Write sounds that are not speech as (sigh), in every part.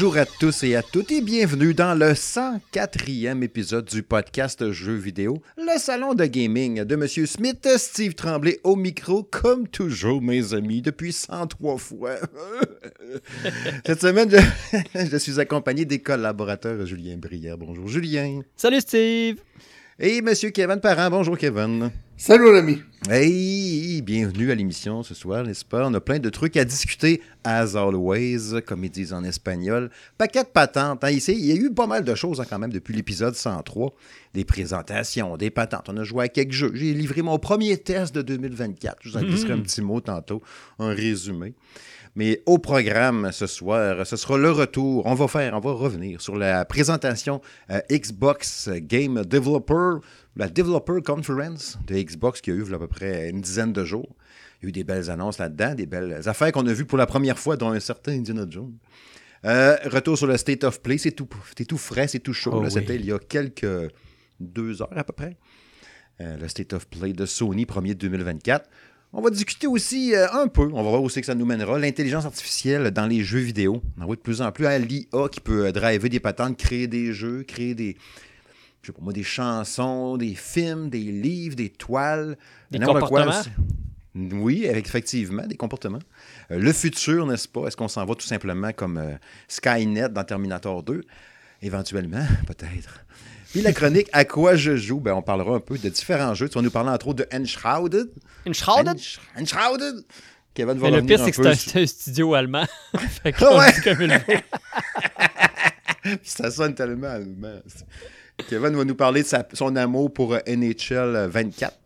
Bonjour à tous et à toutes et bienvenue dans le 104e épisode du podcast Jeux vidéo, le salon de gaming de Monsieur Smith, Steve Tremblay au micro, comme toujours mes amis, depuis 103 fois. (laughs) Cette semaine, je, (laughs) je suis accompagné des collaborateurs Julien Brière. Bonjour Julien. Salut Steve. Et Monsieur Kevin Parent. Bonjour Kevin. Salut l'ami. Hey, bienvenue à l'émission ce soir, n'est-ce pas? On a plein de trucs à discuter, as always, comme ils disent en espagnol. Paquet de patentes. Hein, ici, il y a eu pas mal de choses hein, quand même depuis l'épisode 103. Des présentations, des patentes. On a joué à quelques jeux. J'ai livré mon premier test de 2024. Je vous en glisserai un petit mot tantôt, un résumé. Mais au programme ce soir, ce sera le retour. On va faire, on va revenir sur la présentation euh, Xbox Game Developer, la Developer Conference de Xbox qui a eu il y a à peu près une dizaine de jours. Il y a eu des belles annonces là-dedans, des belles affaires qu'on a vues pour la première fois, dont un certain Indiana Jones. Euh, retour sur le State of Play, c'est tout, frais, c'est tout chaud. Oh oui. C'était il y a quelques deux heures à peu près. Euh, le State of Play de Sony, premier 2024. On va discuter aussi euh, un peu, on va voir où c'est que ça nous mènera, l'intelligence artificielle dans les jeux vidéo. On voit de plus en plus à l'IA qui peut euh, driver des patentes, créer des jeux, créer des, je sais pas moi, des chansons, des films, des livres, des toiles. Des quoi. comportements? Oui, effectivement, des comportements. Euh, le futur, n'est-ce pas? Est-ce qu'on s'en va tout simplement comme euh, Skynet dans Terminator 2? Éventuellement, (laughs) peut-être. Puis la chronique À quoi je joue? Ben, on parlera un peu de différents jeux. Tu vas nous parler entre autres de Enshrouded. Une shrouded? Ensh- Enshrouded. Kevin va Mais le pire, c'est que c'est un, sur- c'est un studio allemand. (laughs) fait (laughs) ouais. dit comme il (laughs) veut. Puis ça sonne tellement allemand. Kevin va nous parler de sa- son amour pour euh, NHL 24.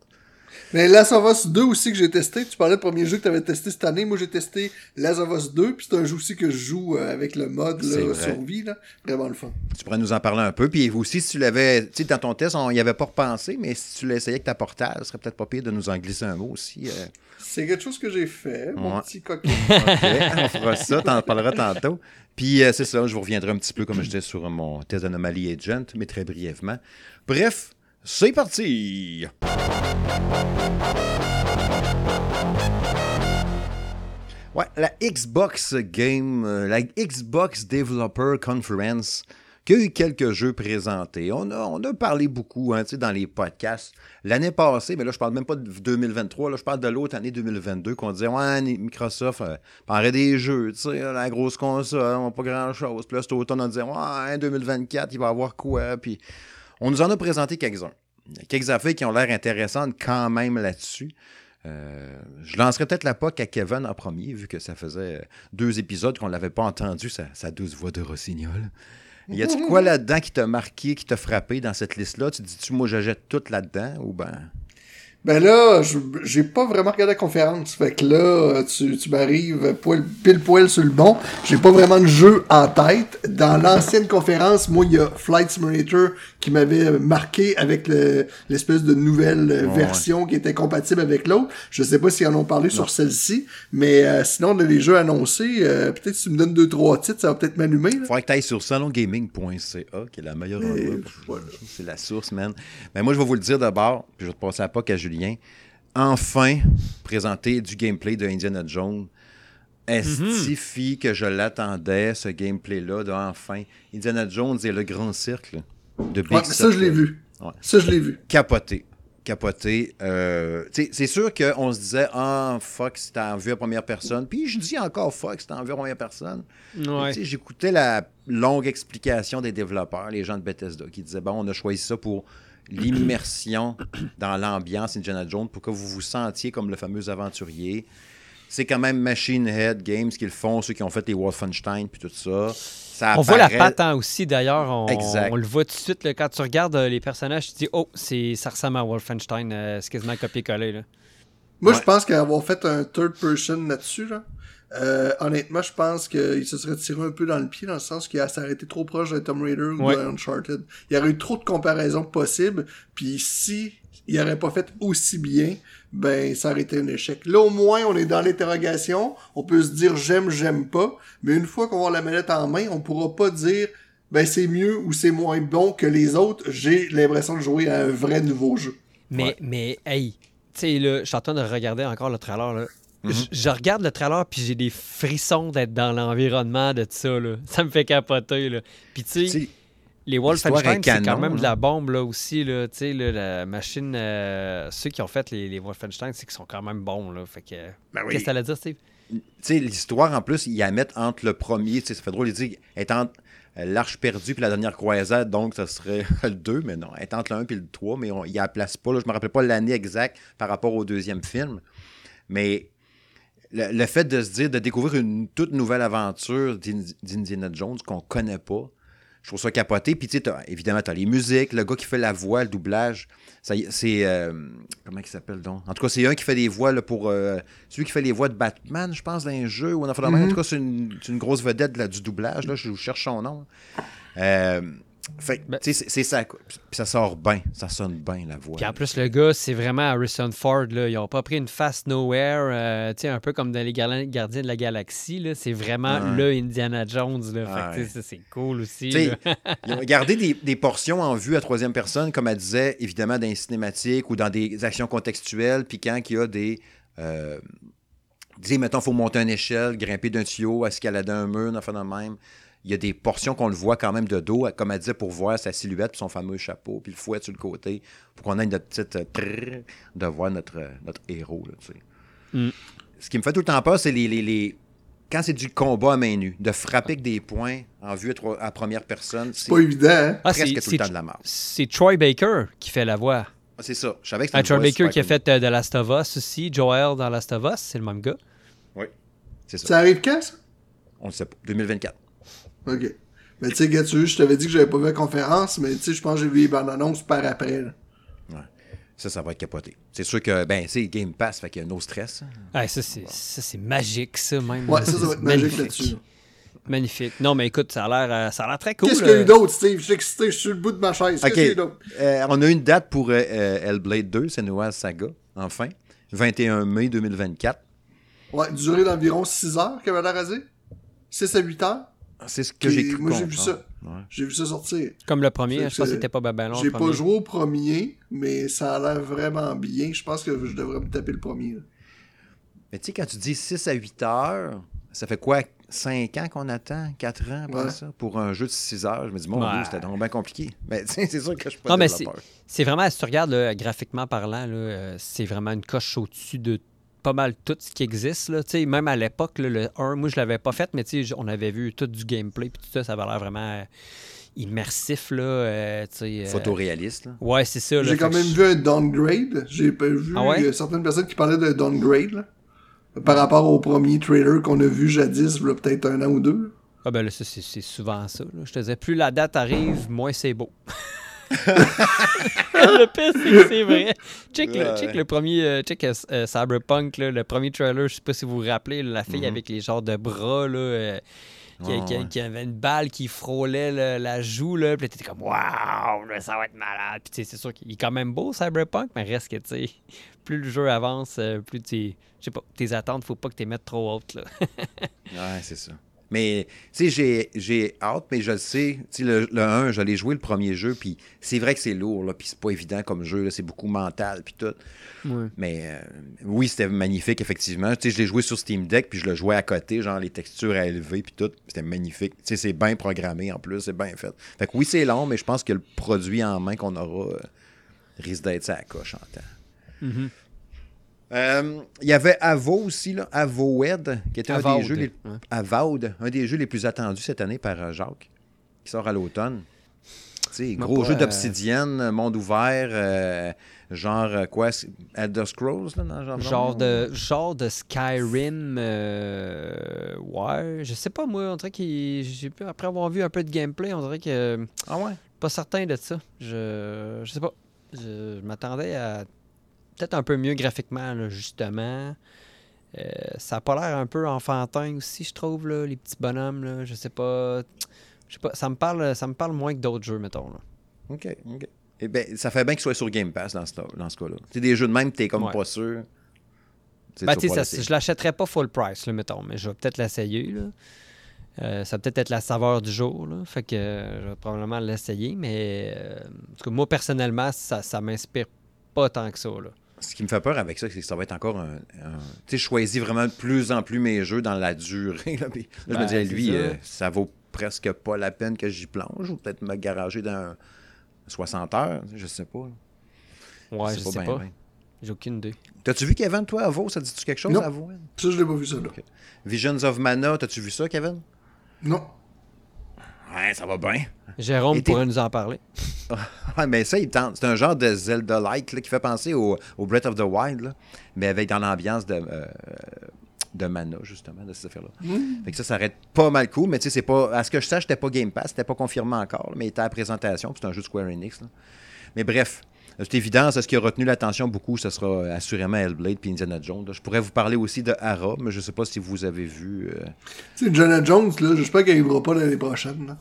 Mais Last of Us 2 aussi que j'ai testé. Tu parlais du premier jeu que tu avais testé cette année. Moi, j'ai testé Last of Us 2. Puis c'est un jeu aussi que je joue euh, avec le mode là, survie. Là. Vraiment le fun. Tu pourrais nous en parler un peu. Puis aussi, si tu l'avais, tu sais, dans ton test, on n'y avait pas repensé, mais si tu l'essayais avec ta portale, ce serait peut-être pas pire de nous en glisser un mot aussi. euh. C'est quelque chose que j'ai fait, mon Ouais. petit coquin. (laughs) On fera ça, t'en parleras tantôt. Puis euh, c'est ça, je vous reviendrai un petit peu, comme je disais, sur mon test d'anomalie agent, mais très brièvement. Bref, c'est parti! Ouais, la Xbox Game, euh, la Xbox Developer Conference, qui a eu quelques jeux présentés. On a, on a parlé beaucoup hein, dans les podcasts. L'année passée, mais là, je parle même pas de 2023, là, je parle de l'autre année 2022, qu'on disait, ouais, Microsoft euh, parlerait des jeux, tu sais, la grosse console, on pas grand-chose. Puis là, cet automne, on disait, ouais, 2024, il va y avoir quoi? Puis on nous en a présenté quelques-uns. Quelques affaires qui ont l'air intéressantes quand même là-dessus. Euh, je lancerai peut-être la POC à Kevin en premier, vu que ça faisait deux épisodes qu'on ne l'avait pas entendu, sa, douce voix de rossignol. Y a-tu quoi là-dedans qui t'a marqué, qui t'a frappé dans cette liste-là? Tu dis-tu, moi, jette tout là-dedans? Ou ben? Ben là, je- j'ai pas vraiment regardé la conférence. Fait que là, tu, tu m'arrives poil, pile poil sur le bon. J'ai pas vraiment de jeu en tête. Dans l'ancienne conférence, moi, il y a Flight Simulator qui m'avait marqué avec le- l'espèce de nouvelle Ouais, version qui était compatible avec l'autre. Je sais pas s'ils en ont parlé sur celle-ci, mais euh, sinon, de les jeux annoncés, euh, peut-être si tu me donnes deux, trois titres, ça va peut-être m'allumer. là. Faudrait que tu ailles sur salongaming.ca, qui est la meilleure endroit voilà. C'est la source, man. Mais moi, je vais vous le dire d'abord, puis je vais te passer la POC à Julien. Enfin, présenter du gameplay de Indiana Jones. Estifie que je l'attendais, ce gameplay-là, de enfin. Indiana Jones et le grand cercle de Big Ouais, mais ça, je l'ai vu. Ouais. Ça, je l'ai vu. Capoté. Capoté. Euh, c'est sûr qu'on se disait, ah, fuck, c'était en vue à première personne. Puis je dis encore, fuck, c'était en vue à première personne. Ouais. J'écoutais la longue explication des développeurs, les gens de Bethesda, qui disaient, bon, on a choisi ça pour l'immersion dans l'ambiance Indiana Jones, pour que vous vous sentiez comme le fameux aventurier. C'est quand même Machine Head Games qui le font, ceux qui ont fait les Wolfenstein puis tout ça. Ça On voit la patte hein, aussi, d'ailleurs. On, le voit tout de suite. là, quand tu regardes euh, les personnages, tu te dis Oh, c'est- ça ressemble à Wolfenstein. euh, c'est quasiment copié-collé. là. Moi, Ouais. je pense qu'avoir fait un third person là-dessus, là, euh, honnêtement, je pense qu'il se serait tiré un peu dans le pied, dans le sens qu'il s'est arrêté trop proche de Tomb Raider ou Ouais. de Uncharted. Il y aurait eu trop de comparaisons possibles, puis si il aurait pas fait aussi bien, ben, ça aurait été un échec. Là, au moins, on est dans l'interrogation, on peut se dire j'aime, j'aime pas, mais une fois qu'on va avoir la manette en main, on pourra pas dire ben c'est mieux ou c'est moins bon que les autres. J'ai l'impression de jouer à un vrai nouveau jeu. Mais, Ouais. mais hey, tu sais, là, je suis en train de regarder encore le trailer. Là. Mhm. je- je regarde le trailer puis j'ai des frissons d'être dans l'environnement de ça. Là. (laughs) Ça me fait capoter. Là. Puis tu sais, les Wolfenstein, est c'est quand même de là. la bombe là aussi. Là, Tu sais, là, la machine, euh, ceux qui ont fait les, les Wolfenstein, c'est qu'ils sont quand même bons. Là. Fait que, Ben oui. Qu'est-ce que t'allais dire, Steve? tu sais, l'histoire, en plus, ils la mettent entre le premier, tu sais, ça fait drôle de dire, elle est entre euh, l'Arche perdue puis la dernière croisade, donc ça serait (laughs) le 2, mais non, elle est entre le 1 puis le 3, mais on, ils la placent pas, là, je me rappelle pas l'année exacte par rapport au deuxième film, mais le, le fait de se dire, de découvrir une toute nouvelle aventure d'Indi- d'Indiana Jones qu'on connaît pas, je trouve ça capoté. Puis, tu sais, t'as- évidemment, tu as les musiques, le gars qui fait la voix, le doublage. C'est. euh, comment il s'appelle donc? En tout cas, c'est un qui fait des voix là, pour. euh, celui qui fait les voix de Batman, je pense, dans un jeu. Ou en, en tout cas, c'est une, c'est une grosse vedette là, du doublage. Là, je je cherche son nom. Euh, fait que, Ben- c'est- ça. Puis ça sort bien. Ça sonne bien, la voix. Puis en plus, le gars, c'est vraiment Harrison Ford. Là. Ils ont pas pris une face nowhere, euh, tu sais, un peu comme dans les Gardiens de la Galaxie. C'est vraiment Ouais. le Indiana Jones. Là. Ouais. c'est cool aussi. Ils ont gardé des, des portions en vue à troisième personne, comme elle disait, évidemment, dans les cinématiques ou dans des actions contextuelles. Puis quand il y a des. Euh, disons, mettons, il faut monter une échelle, grimper d'un tuyau, escalader un mur, enfin de même. Il y a des portions qu'on le voit quand même de dos, comme elle disait, pour voir sa silhouette, puis son fameux chapeau, puis le fouet sur le côté, pour qu'on ait notre petite. euh, trrr de voir notre, euh, notre héros. Là, tu sais. Mm. Ce qui me fait tout le temps peur, c'est les, les- les- Quand c'est du combat à main nue, de frapper avec des points en vue à, première personne, c'est pas évident, hein? Ah, presque c'est- tout c'est- le temps de la marque. C'est Troy Baker qui fait la voix. Ah, c'est ça. Je savais que c'était Ah, Troy Baker super qui a fait euh, The Last of Us aussi. Joel dans Last of Us, c'est le même gars. Oui, c'est ça. Ça arrive quand, ça? On le sait pas. 2024. OK. Mais tu sais, veux, je t'avais dit que j'avais pas vu la conférence, mais tu sais, je pense que j'ai vu les bandes annonces par après. là. Ça, ça va être capoté. C'est sûr que, ben, c'est Game Pass, fait qu'il y a no stress. Ah, ça, c'est ça, c'est magique, ça, même. Ouais, ça, ça va être magique Magnifique. là-dessus. là. Magnifique. Non, mais écoute, ça a l'air euh, ça a l'air très cool. Qu'est-ce qu'il y a euh. eu d'autre, Steve? Je suis excité, je suis sur le bout de ma chaise. Qu'est-ce OK. qu'il y a eu d'autre? Euh, on a une date pour euh, euh, Hellblade 2, Senua's Saga, enfin. 21 mai 2024. Ouais, durée d'environ 6 heures, qu'elle avait l'air à dire. 6 à 8 heures? C'est ce que j'ai cru moi, j'ai vu comprendre. ça. Ouais. J'ai vu ça sortir. Comme le premier, je pense que c'était pas long. J'ai pas joué au premier, mais ça a l'air vraiment bien. Je pense que je devrais me taper le premier. là. Mais tu sais, quand tu dis 6 à 8 heures, ça fait quoi? 5 ans qu'on attend? 4 ans après Ouais. ça? Pour un jeu de 6 heures? Je me dis, mon Ouais. Dieu, c'était donc bien compliqué. Mais c'est sûr que je suis pas Non, mais c'est vraiment, si tu regardes là, graphiquement parlant, là, euh, c'est vraiment une coche au-dessus de pas mal tout ce qui existe. Là. Tu sais, Même à l'époque, là, le 1, moi je l'avais pas fait, mais tu sais, on avait vu tout du gameplay, puis tout ça, ça avait l'air vraiment euh, immersif. Là, euh, tu sais, euh, Photoréaliste, là. Ouais, c'est ça. là, J'ai quand même je- vu un downgrade. J'ai vu Ah ouais? certaines personnes qui parlaient de downgrade là, par rapport au premier trailer qu'on a vu jadis, là, peut-être un an ou deux. Ah ben là, ça, c'est c'est souvent ça. là. Je te disais, plus la date arrive, moins c'est beau. (laughs) le pire, c'est que c'est vrai. Check, le, Ouais. le premier, euh, check euh, euh, Cyberpunk, là, le premier trailer, je sais pas si vous vous rappelez, la fille Mhm. avec les genres de bras, là, euh, qui, Ouais, qui- ouais. qui avait une balle qui frôlait là, la joue, là, puis t'étais comme, waouh, ça va être malade. Puis c'est sûr qu'il est quand même beau, Cyberpunk, mais reste que, tu sais, (laughs) plus le jeu avance, plus tu je sais pas, tes attentes, faut pas que tu les mettes trop hautes, là. (laughs) Ouais, c'est ça. Mais, tu sais, j'ai- hâte, mais je le sais. Tu sais, le, le 1, j'allais jouer le premier jeu, puis c'est vrai que c'est lourd, là, puis c'est pas évident comme jeu, c'est beaucoup mental, puis tout. Mais euh, oui, c'était magnifique, effectivement. Tu sais, je l'ai joué sur Steam Deck, puis je le jouais à côté, genre les textures à élever, puis tout. C'était magnifique. Tu sais, c'est bien programmé en plus, c'est bien fait. Fait que oui, c'est long, mais je pense que le produit en main qu'on aura euh, risque d'être ça à coche en temps. Euh, Il y avait Avo aussi, là, Avowed, qui était un des jeux les... un des jeux les plus attendus cette année par euh, Jacques, qui sort à l'automne. Gros pas, jeu euh, d'obsidienne, monde ouvert, euh, genre quoi, Elder Scrolls, là, dans genre, Genre de, genre de Skyrim, euh, ouais, je sais pas moi, on dirait pu- après avoir vu un peu de gameplay, on dirait que Ah ouais? pas certain de ça. Je, je sais pas, je, je m'attendais à peut-être un peu mieux graphiquement là, justement. Euh, ça a pas l'air un peu enfantin aussi, je trouve là, les petits bonhommes là, je sais pas, je sais pas, ça me parle, ça me parle moins que d'autres jeux mettons là. OK, OK. Eh ben, ça fait bien qu'il soit sur Game Pass dans ce, dans ce cas-là. Tu sais, des jeux de même, t'es comme Ouais. pas sûr. Ben, tu tu vas sais, pas ça- je l'achèterais pas full price, là, mettons, mais je vais peut-être l'essayer. Euh, ça va peut-être être la saveur du jour. Là, fait que euh, je vais probablement l'essayer, mais euh, en tout cas, moi, personnellement, ça, ça m'inspire pas tant que ça. Là. Ce qui me fait peur avec ça, c'est que ça va être encore un. un- tu sais, je choisis vraiment de plus en plus mes jeux dans la durée. Là, Puis là, je me Ben, disais, lui, ça. euh, ça vaut presque pas la peine que j'y plonge ou peut-être me garager dans 60 heures. Je sais pas. là. Ouais, je sais pas. J'ai aucune idée. T'as-tu vu Kevin, toi, à Vaux? Ça dit-tu quelque chose Non. à Vaux? hein? Ça, je l'ai pas vu, ça, là. Visions of Mana, t'as-tu vu ça, Kevin? Non. Ouais, ça va bien. Jérôme pourrait nous en parler. (laughs) Ouais, mais ça, il tente. C'est un genre de Zelda-like là, qui fait penser au, au Breath of the Wild, là, mais avec dans l'ambiance de, euh, de Mana, justement, de cette affaire-là. Fait que ça, ça arrête pas mal cool, mais tu sais, c'est pas. À ce que je sache, c'était pas Game Pass, c'était pas confirmé encore, là, mais il était à la présentation, puis c'est un jeu de Square Enix. là. Mais bref, c'est évident, c'est ce qui a retenu l'attention beaucoup, ce sera euh, assurément Hellblade puis Indiana Jones. Je pourrais vous parler aussi de Hara, mais je sais pas si vous avez vu. euh, Tu sais, Jonah Jones, là, j'espère qu'il arrivera pas l'année prochaine, là.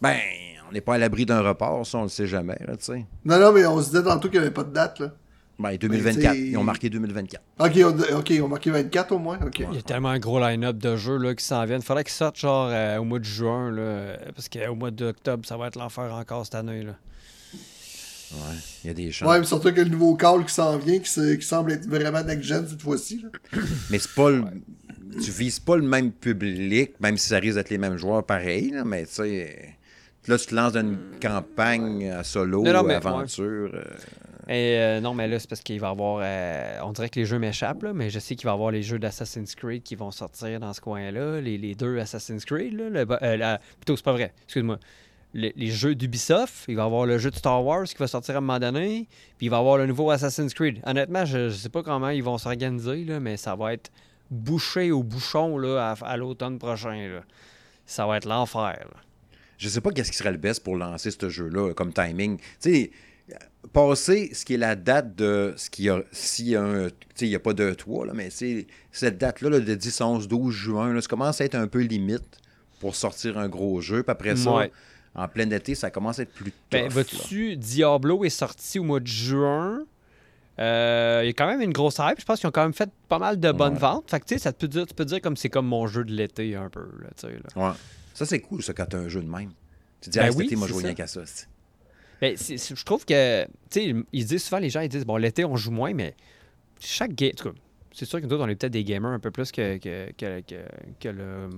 Ben, on n'est pas à l'abri d'un report, ça, on le sait jamais, là, tu sais. Non, non, mais on se disait tantôt qu'il n'y avait pas de date, là. Ben, 2024. t'sais- Ils ont marqué 2024. Ok, on, ok, on a marqué 24 au moins, ok. Il y a tellement un gros line-up de jeux là, qui s'en viennent. Faudrait qu'ils sortent genre euh, au mois de juin, là, parce qu'au mois d'octobre, ça va être l'enfer encore cette année. Là. Ouais, il y a des chances. Ouais, mais surtout que le nouveau call qui s'en vient, qui, se- qui semble être vraiment next-gen cette fois-ci, là. (coughs) Mais c'est pas le... Tu vises pas le même public, même si ça risque d'être les mêmes joueurs pareil, là, mais tu sais. Là, tu te lances dans une campagne à solo, Non, non, mais- aventure. euh, Et euh, non, mais là, c'est parce qu'il va y avoir. euh, on dirait que les jeux m'échappent, là, mais je sais qu'il va y avoir les jeux d'Assassin's Creed qui vont sortir dans ce coin-là. Les, les deux Assassin's Creed, là. le- euh, la- plutôt, c'est pas vrai. Excuse-moi. Les, les jeux d'Ubisoft, il va y avoir le jeu de Star Wars qui va sortir à un moment donné, puis il va y avoir le nouveau Assassin's Creed. Honnêtement, je, je sais pas comment ils vont s'organiser, là, mais ça va être bouché au bouchon là, à, à l'automne prochain. Là. Ça va être l'enfer. là. Je sais pas qu'est-ce qui serait le best pour lancer ce jeu-là comme timing. Tu sais, passer ce qui est la date de ce qu'il y a, s'il y a un, tu sais, il n'y a pas de toit, là, mais c'est cette date-là là, de 10, 11, 12 juin, là, ça commence à être un peu limite pour sortir un gros jeu. Puis après ça, Ouais. En plein été, ça commence à être plus tough. Ben, là. vois-tu, Diablo est sorti au mois de juin? Euh, il y a quand même une grosse hype. Je pense qu'ils ont quand même fait pas mal de bonnes Ouais. ventes. Fait que tu sais, ça te peut dire, tu peux dire comme c'est comme mon jeu de l'été un peu. Là, tu sais, là. Ouais. Ça, c'est cool, ça, quand t'as un jeu de même. Tu te dis, Ben ah, oui, été, moi, je joue rien qu'à ça. Ben, je trouve que, tu sais, ils disent souvent, les gens, ils disent, bon, l'été, on joue moins, mais chaque game, en tout cas, c'est sûr que nous autres, on est peut-être des gamers un peu plus que, que, que, que- que le,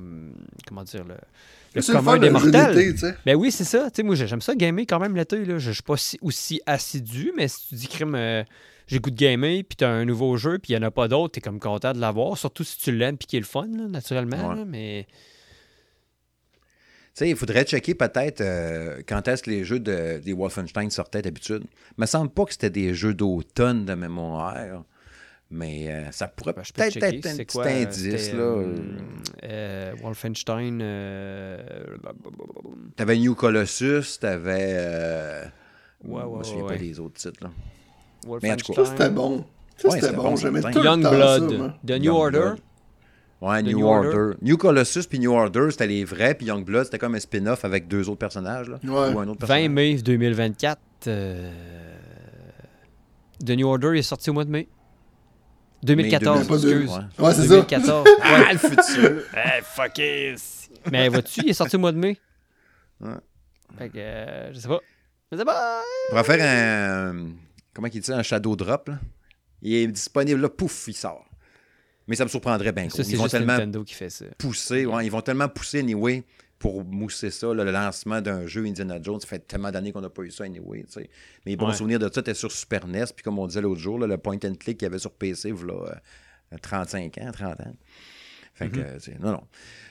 comment dire, le, le commun des le jeu mortels. d'été, tu sais. Ben oui, c'est ça. Tu sais, moi, j'aime ça gamer quand même l'été. Je je suis pas si- aussi assidu, mais si tu dis, crime, euh, j'ai goût de gamer, puis t'as un nouveau jeu, puis il n'y en a pas d'autres, t'es comme content de l'avoir. Surtout si tu l'aimes, puis qu'il est le fun, là, naturellement. Ouais. là, mais Tu sais, il faudrait checker peut-être euh, quand est-ce que les jeux de, des Wolfenstein sortaient d'habitude. Il me semble pas que c'était des jeux d'automne de mémoire. Mais euh, ça pourrait ben, peut-être checker. être un C'est petit quoi, euh, indice. là. euh, euh, Wolfenstein. euh, T'avais New Colossus, t'avais. Euh... Ouais, je ouais, me souviens ouais, pas ouais. des autres titres. Là. Wolfenstein. en tout cas, Ça, c'était bon. Ça, Ouais, c'était c'était bon. bon, J'aimais tout le temps ça, Youngblood, moi. The New. Order. Ouais, The New, New Order. Order. New Colossus puis New Order, c'était les vrais, puis Youngblood, c'était comme un spin-off avec deux autres personnages. Là, Ouais. Ou un autre 20 personnage. mai 2024. euh, The New Order est sorti au mois de mai. 2014, Mais pas deux. excuse. Ouais. Ouais, c'est ça. 2014. (laughs) Ah, le futur! (laughs) hey, fuck it. Mais vois-tu, il est sorti au mois de mai. Ouais. Fait que, euh, je sais pas. Je sais pas. On pourrait faire un. Comment il dit ça, un shadow drop. Là. Il est disponible là, pouf, il sort. Mais ça me surprendrait bien. Ça, c'est Ils vont juste tellement Nintendo qui fait ça. pousser, ouais, ils vont tellement pousser anyway pour mousser ça, là, le lancement d'un jeu Indiana Jones. Ça fait tellement d'années qu'on n'a pas eu ça anyway. tu sais. Mes bons Ouais. souvenirs de ça étaient sur Super NES, puis comme on disait l'autre jour, là, le point and click qu'il y avait sur PC, voilà, euh, 35 ans, 30 ans. Fait que, Mm-hmm. euh, non, non.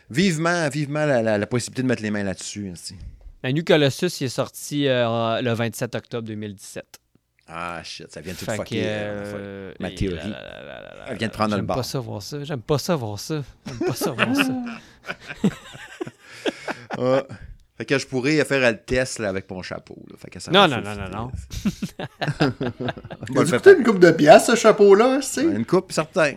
Vivement, vivement la, la- la possibilité de mettre les mains là-dessus. hein, tu sais. La New Colossus, il est sorti euh, le 27 octobre 2017. Ah, shit, ça vient de tout Fait fucker. euh, euh, Ma théorie. là, là, là, là, là, Elle vient de prendre le J'aime bord. pas ça voir ça. J'aime pas ça voir ça. J'aime pas ça voir (laughs) ça. (laughs) Ah. Fait que je pourrais faire le test là, avec mon chapeau. là. Fait que ça Non, non, non, non, non. le fait coûté une coupe de pièces, ce chapeau-là, tu sais. Une coupe, certain.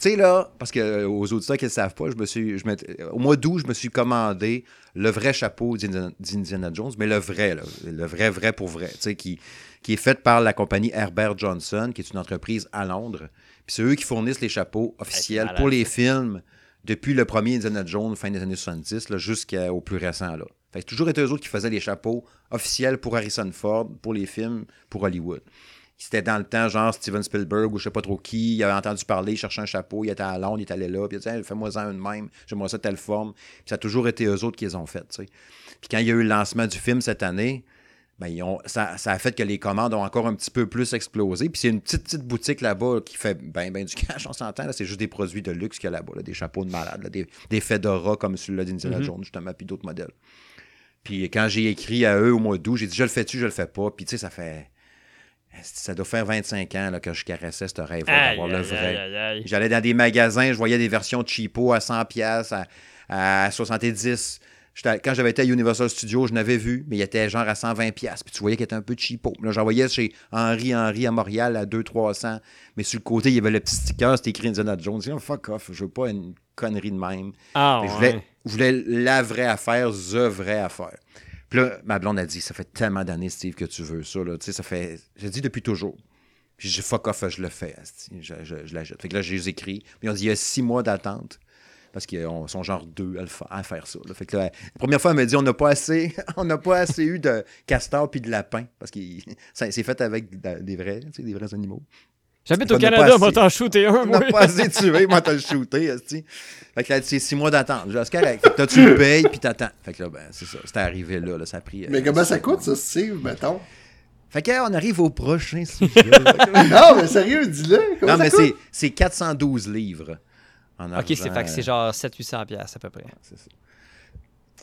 Tu sais, là, parce que euh, aux auditeurs qui ne le savent pas, je me suis, je m'étais- au mois d'août, je me suis commandé le vrai chapeau d'Indiana Jones, mais le vrai, là, le vrai, vrai pour vrai, tu sais, qui, qui est fait par la compagnie Herbert Johnson, qui est une entreprise à Londres. Puis c'est eux qui fournissent les chapeaux officiels pour les films depuis le premier Indiana Jones, fin des années 70, là, jusqu'au plus récent. Là. Fait toujours été eux autres qui faisaient les chapeaux officiels pour Harrison Ford, pour les films, pour Hollywood. C'était dans le temps, genre Steven Spielberg ou je sais pas trop qui. Il avait entendu parler, il cherchait un chapeau, il était à Londres, il est allé là, puis il a dit fais-moi-en une même, j'aimerais ça telle forme. Ça a toujours été eux autres qui les ont faites. tu sais. Puis quand il y a eu le lancement du film cette année, ben, ils ont- ça, ça a fait que les commandes ont encore un petit peu plus explosé. Puis c'est une petite, petite boutique là-bas qui fait ben, ben du cash, on s'entend. C'est juste des produits de luxe qu'il y a là-bas, là, des chapeaux de malade, là, des, des Fedora comme celui-là d'Indiana Jones, justement, puis d'autres modèles. Puis quand j'ai écrit à eux au mois d'août, j'ai dit je le fais-tu, je le fais pas? Puis tu sais, ça fait. Ça doit faire 25 ans là, que je caressais ce rêve-là d'avoir le vrai. J'allais dans des magasins, je voyais des versions cheapo à 100 pièces à, à 70. Quand j'avais été à Universal Studios, je n'avais vu, mais il était genre à 120 pièces. Puis tu voyais qu'il était un peu cheapo. Là, j'en voyais chez Henri Henri à Montréal à 200-300. Mais sur le côté, il y avait le petit sticker, c'était écrit Indiana Jones. J'ai dit, Oh, fuck off, je veux pas une connerie de même. Ah, je, voulais, je voulais la vraie affaire, the vraie affaire. Puis là, ma blonde a dit, ça fait tellement d'années, Steve, que tu veux ça. Là. Tu sais, ça fait. J'ai dit depuis toujours. Puis j'ai fuck off, je le fais. Je, je, je l'achète. Fait que là, j'ai écrit. Puis ils ont dit, il y a six mois d'attente. Parce qu'ils ont- sont genre deux à, le fa- à faire ça. là. Fait que là, la première fois, elle m'a dit, on n'a pas assez, (laughs) on n'a pas assez eu de castor puis de lapin. Parce que (laughs) c'est fait avec de- des vrais, tu sais, des vrais animaux. J'habite au Canada, moi t'en shooter un, On moi. n'a pas assez tué, moi, t'as le shooté. Fait que là, c'est six mois d'attente. Fait que là, tu le payes, puis t'attends. Fait que là, ben, c'est ça. C'était arrivé là, là. Ça a pris. euh, Mais comment ça coûte, ça, Steve, mettons? Fait que, on arrive au prochain (laughs) sujet. Non, mais sérieux, dis-le. Non, ça mais c'est 412 livres. En Ok, c'est argent. fait que c'est genre 700-800$ piastres à peu près. C'est ça.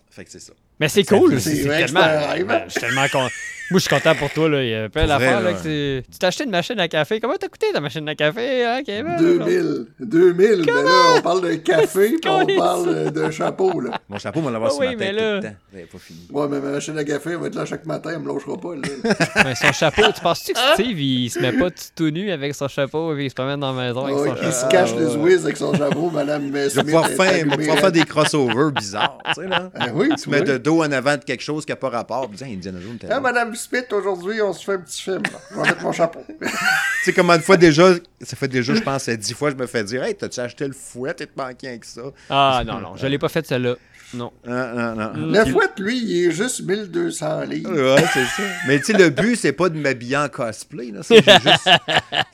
Fait que c'est ça. Mais c'est cool, c'est tellement. Ben, je suis tellement content. Moi, je suis content pour toi, là. Il y a plein d'affaires, là. que Tu t'as acheté une machine à café. Comment t'as coûté ta machine à café, hein, Kevin? 2000. 2000. Mais là, on parle d'un café, (laughs) puis on parle d'un chapeau, là. Mon chapeau, on va l'avoir Ah sur oui, ma mais tête là- tout le temps. J'avais pas fini. Ouais, mais ma machine à café, elle va être là chaque matin, elle me lâchera pas, là. (laughs) Ben, son chapeau, tu penses-tu que Steve, il se met pas tout, tout nu avec son chapeau et il se promène dans la maison avec Ouais, son qui chapeau? se cache Ah, les ouais. whiz avec son chapeau, madame Je vais pouvoir faire, des crossovers bizarres, tu sais, là. Ah oui, tu mets de dos en avant de quelque chose qui n'a pas rapport. Puis, tiens, Indiana Jones, t'es Ah, là. madame Smith, aujourd'hui, on se fait un petit film. là. Je vais mettre mon chapeau. (laughs) Tu sais, combien de fois déjà, ça fait déjà, je pense, dix fois, je me fais dire, hey, t'as-tu acheté le fouet, t'es manqué avec ça? Ah, non, non, je l'ai pas fait celle-là. Non. Non, non, non. Le fouette, lui, il est juste 1200 livres. Ouais, c'est ça. Mais tu sais, le but, c'est pas de m'habiller en cosplay, là. C'est juste.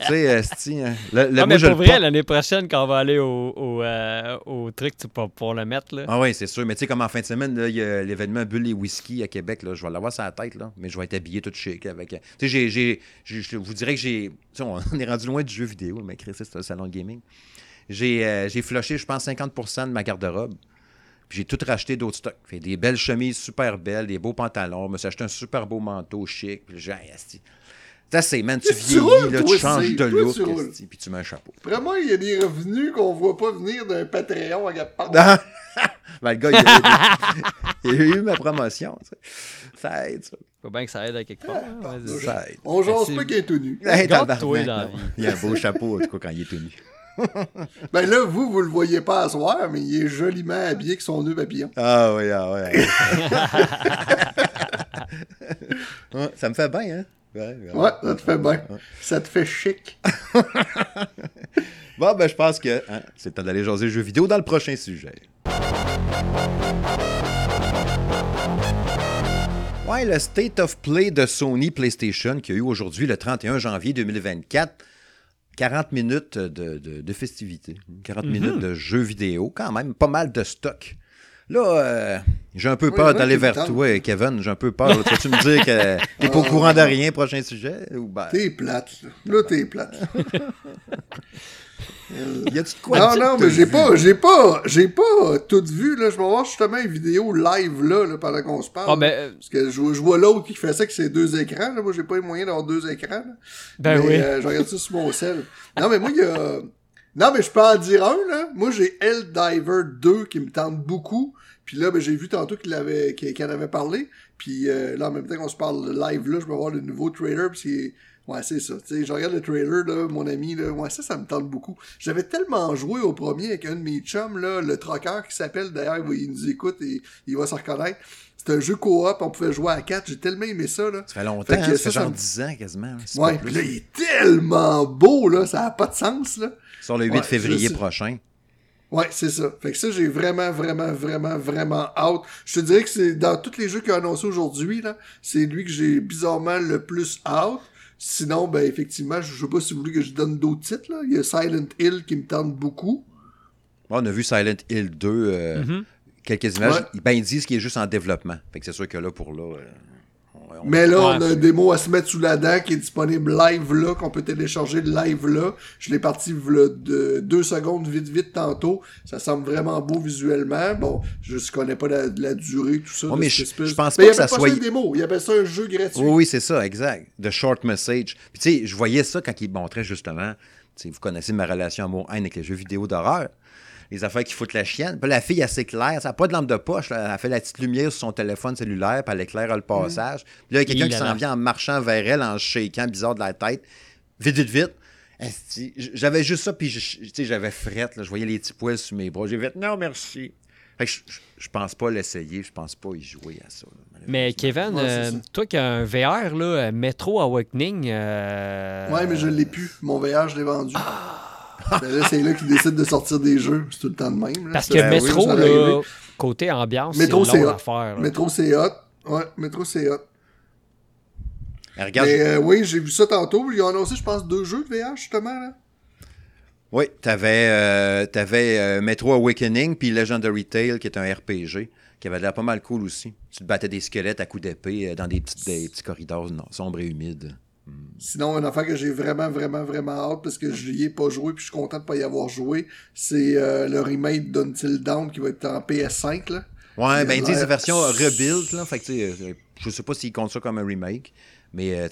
Tu sais, esti, hein, le, le- Ah, mais je pour vrai, l'année prochaine, quand on va aller au, au, euh, au truc tu- pour, pour le mettre, là. Ah oui, c'est sûr. Mais tu sais, comme en fin de semaine, il y a l'événement Bulle et Whisky à Québec. Là, je vais l'avoir sur la tête, là. Mais je vais être habillé tout chic avec. euh, Tu sais, j'ai- je vous dirais que j'ai. Tu sais, on (laughs) on est rendu loin du jeu vidéo, mais Chris, c'est un salon de gaming. J'ai euh, j'ai flushé, je pense, 50% de ma garde-robe. Puis j'ai tout racheté d'autres stocks. Fait des belles chemises super belles, des beaux pantalons. Je me suis acheté un super beau manteau chic. Puis j'ai. C'est assez, man. Tu Tu vieillis, roules, là, tu changes de look, tu roules. esti, puis tu mets un chapeau. Vraiment, il y a des revenus qu'on voit pas venir d'un Patreon à. Non. (laughs) ben, le gars, il a, eu, (laughs) il a eu ma promotion. tu sais. Ça aide, ça. Faut bien que ça aide à quelque part. hein, ça. Aide. On jase C'est- pas qu'il est tout nu. Hey, Garde-toi tabarnak, dans la non. vie. Il a un beau (laughs) chapeau, en tout cas, quand il est tenu. (laughs) Ben là, vous, vous le voyez pas à soir, mais il est joliment habillé avec son nœud papillon. Ah oui, ah oui. (laughs) Ouais, ça me fait bien, hein? Ouais, ça te fait bien. Ça te fait chic. (laughs) Bon, ben, je pense que hein, c'est temps d'aller jaser jeux vidéo dans le prochain sujet. Ouais, le State of Play de Sony PlayStation qui a eu aujourd'hui le 31 janvier 2024. 40 minutes de, de, de festivités. 40 minutes de jeux vidéo. Quand même, pas mal de stock. Là, euh, j'ai un peu Oui, peur d'aller vers toi, Kevin. J'ai un peu peur. là. Tu vas-tu me dire que (laughs) t'es pas au courant de rien, prochain sujet? Ou ben, T'es plate, là. Là, t'es plate. (laughs) y a-tu de quoi non, dire non, que mais j'ai pas, j'ai pas, j'ai pas tout vu, là. Je vais voir justement une vidéo live, là, là pendant qu'on se parle. Ah, ben, euh, Parce que je, je vois l'autre qui fait ça avec ses deux écrans, là. Moi, j'ai pas les moyens d'avoir deux écrans, là. ben mais, oui. euh, je regarde ça sur mon sel. Non, mais moi, il y a... Non, mais je peux en dire un, là. Moi, j'ai Helldiver 2 qui me tente beaucoup. Puis là, ben, j'ai vu tantôt qu'il avait, qu'il qu'il en avait parlé. Puis euh, là, en même temps qu'on se parle live, là, je vais voir le nouveau trailer. Puis c'est... Ouais, c'est ça. Tu sais, je regarde le trailer, là, mon ami, là. Ouais, ça, ça me tente beaucoup. J'avais tellement joué au premier avec un de mes chums, là, le troqueur qui s'appelle, d'ailleurs, il nous écoute et il va se reconnaître. C'était un jeu coop, on pouvait jouer à 4. J'ai tellement aimé ça, là. Ça fait longtemps, Fait que hein, ça ça, fait ça genre me- 10 ans quasiment. hein, Ouais, puis là, il est tellement beau, là. Ça a pas de sens, là. Sur le 8 Ouais, février prochain. Ouais, c'est ça. Fait que ça, j'ai vraiment, vraiment, vraiment, vraiment hâte. Je te dirais que c'est dans tous les jeux qu'il a annoncés aujourd'hui, là, c'est lui que j'ai bizarrement le plus hâte. Sinon, ben effectivement, je sais pas si vous voulez que je donne d'autres titres. Là. Il y a Silent Hill qui me tente beaucoup. on a vu Silent Hill 2, euh, Mhm. quelques images. Ouais. Ben, ils disent qu'il est juste en développement. Fait que c'est sûr que là, pour là. euh, on- Mais là, on a un démo à se mettre sous la dent qui est disponible live là, qu'on peut télécharger live là. Je l'ai parti de deux secondes vite vite tantôt. Ça semble vraiment beau visuellement. Bon, je ne connais pas la, la durée, tout ça. De mais je- je pense Mais pas que ça appelle soit- ça une démo, il appelle ça un jeu gratuit. Oui, oui, c'est ça, exact. The Short Message. Puis tu sais, je voyais ça quand il montrait justement, tu sais, vous connaissez ma relation amour-haine avec les jeux vidéo d'horreur. Les affaires qui foutent la chienne. Puis la fille, elle s'éclaire. Ça n'a pas de lampe de poche. là. Elle fait la petite lumière sur son téléphone cellulaire, puis elle éclaire le passage. Puis là, il y a quelqu'un qui s'en vient en marchant vers elle, en shakant bizarre de la tête. Vite, vite, vite. J'avais juste ça, puis j'avais frette. là. Je voyais les petits poils sur mes bras. J'ai fait non, merci. Fait que je, je, je pense pas l'essayer. Je pense pas y jouer à ça. là, Mais Kevin, Ouais, euh, toi qui as un VR, là, euh, Metro Awakening. euh, Ouais, mais je l'ai plus. Mon VR, je l'ai vendu. Là, c'est là qu'ils décident de sortir des jeux. C'est tout le temps de même. là. Parce que ça Metro, là, côté ambiance, Metro, c'est c'est une hot. autre affaire. là. Métro, c'est hot. Ouais, Métro, c'est hot. Mais regarde, Mais euh, oui, j'ai vu ça tantôt. Ils ont annoncé, je pense, deux jeux de VR, justement. Là. Oui, t'avais euh, t'avais, euh, Metro Awakening puis Legendary Tale qui est un RPG qui avait l'air pas mal cool aussi. Tu te battais des squelettes à coups d'épée dans des petits, des petits corridors sombres et humides. Sinon, une affaire que j'ai vraiment, vraiment, vraiment hâte parce que je n'y ai pas joué puis je suis content de pas y avoir joué, c'est euh, le remake d'Until Dawn qui va être en PS5. Là. Ouais, Il ben a tu sais, c'est l'air version rebuild là, fait que euh, je sais pas s'ils comptent ça comme un remake, mais euh,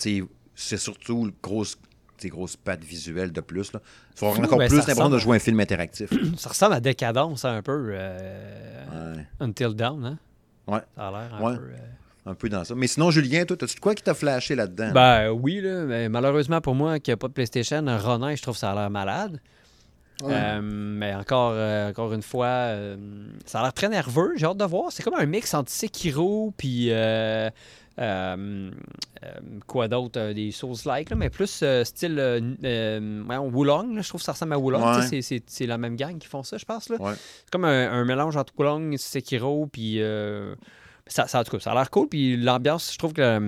c'est surtout le grosse tes grosses pattes visuelles de plus là. Fou, encore ben, plus l'impression de jouer un film interactif. (coughs) Ça ressemble à Décadence un peu. euh, Ouais, Until Dawn, hein? Ouais. Ça a l'air un Ouais. peu. euh, un peu dans ça. Mais sinon Julien, toi, t'as-tu de quoi qui t'a flashé là-dedans? Ben oui, là, mais malheureusement pour moi qui n'a pas de PlayStation, Ronin, je trouve que ça a l'air malade. Ouais. Euh, mais encore, euh, encore une fois, euh, ça a l'air très nerveux. J'ai hâte de voir. C'est comme un mix entre Sekiro puis euh, euh, euh, quoi d'autre, euh, des Souls-like, là, mais plus euh, style euh, euh, Wulong. là. je trouve que ça ressemble à Wulong. Ouais. C'est, c'est- c'est la même gang qui font ça, je pense. Là. Ouais. C'est comme un, un mélange entre Wulong, Sekiro, puis euh, ça, ça, en tout cas, ça a l'air cool. Puis l'ambiance, je trouve que euh,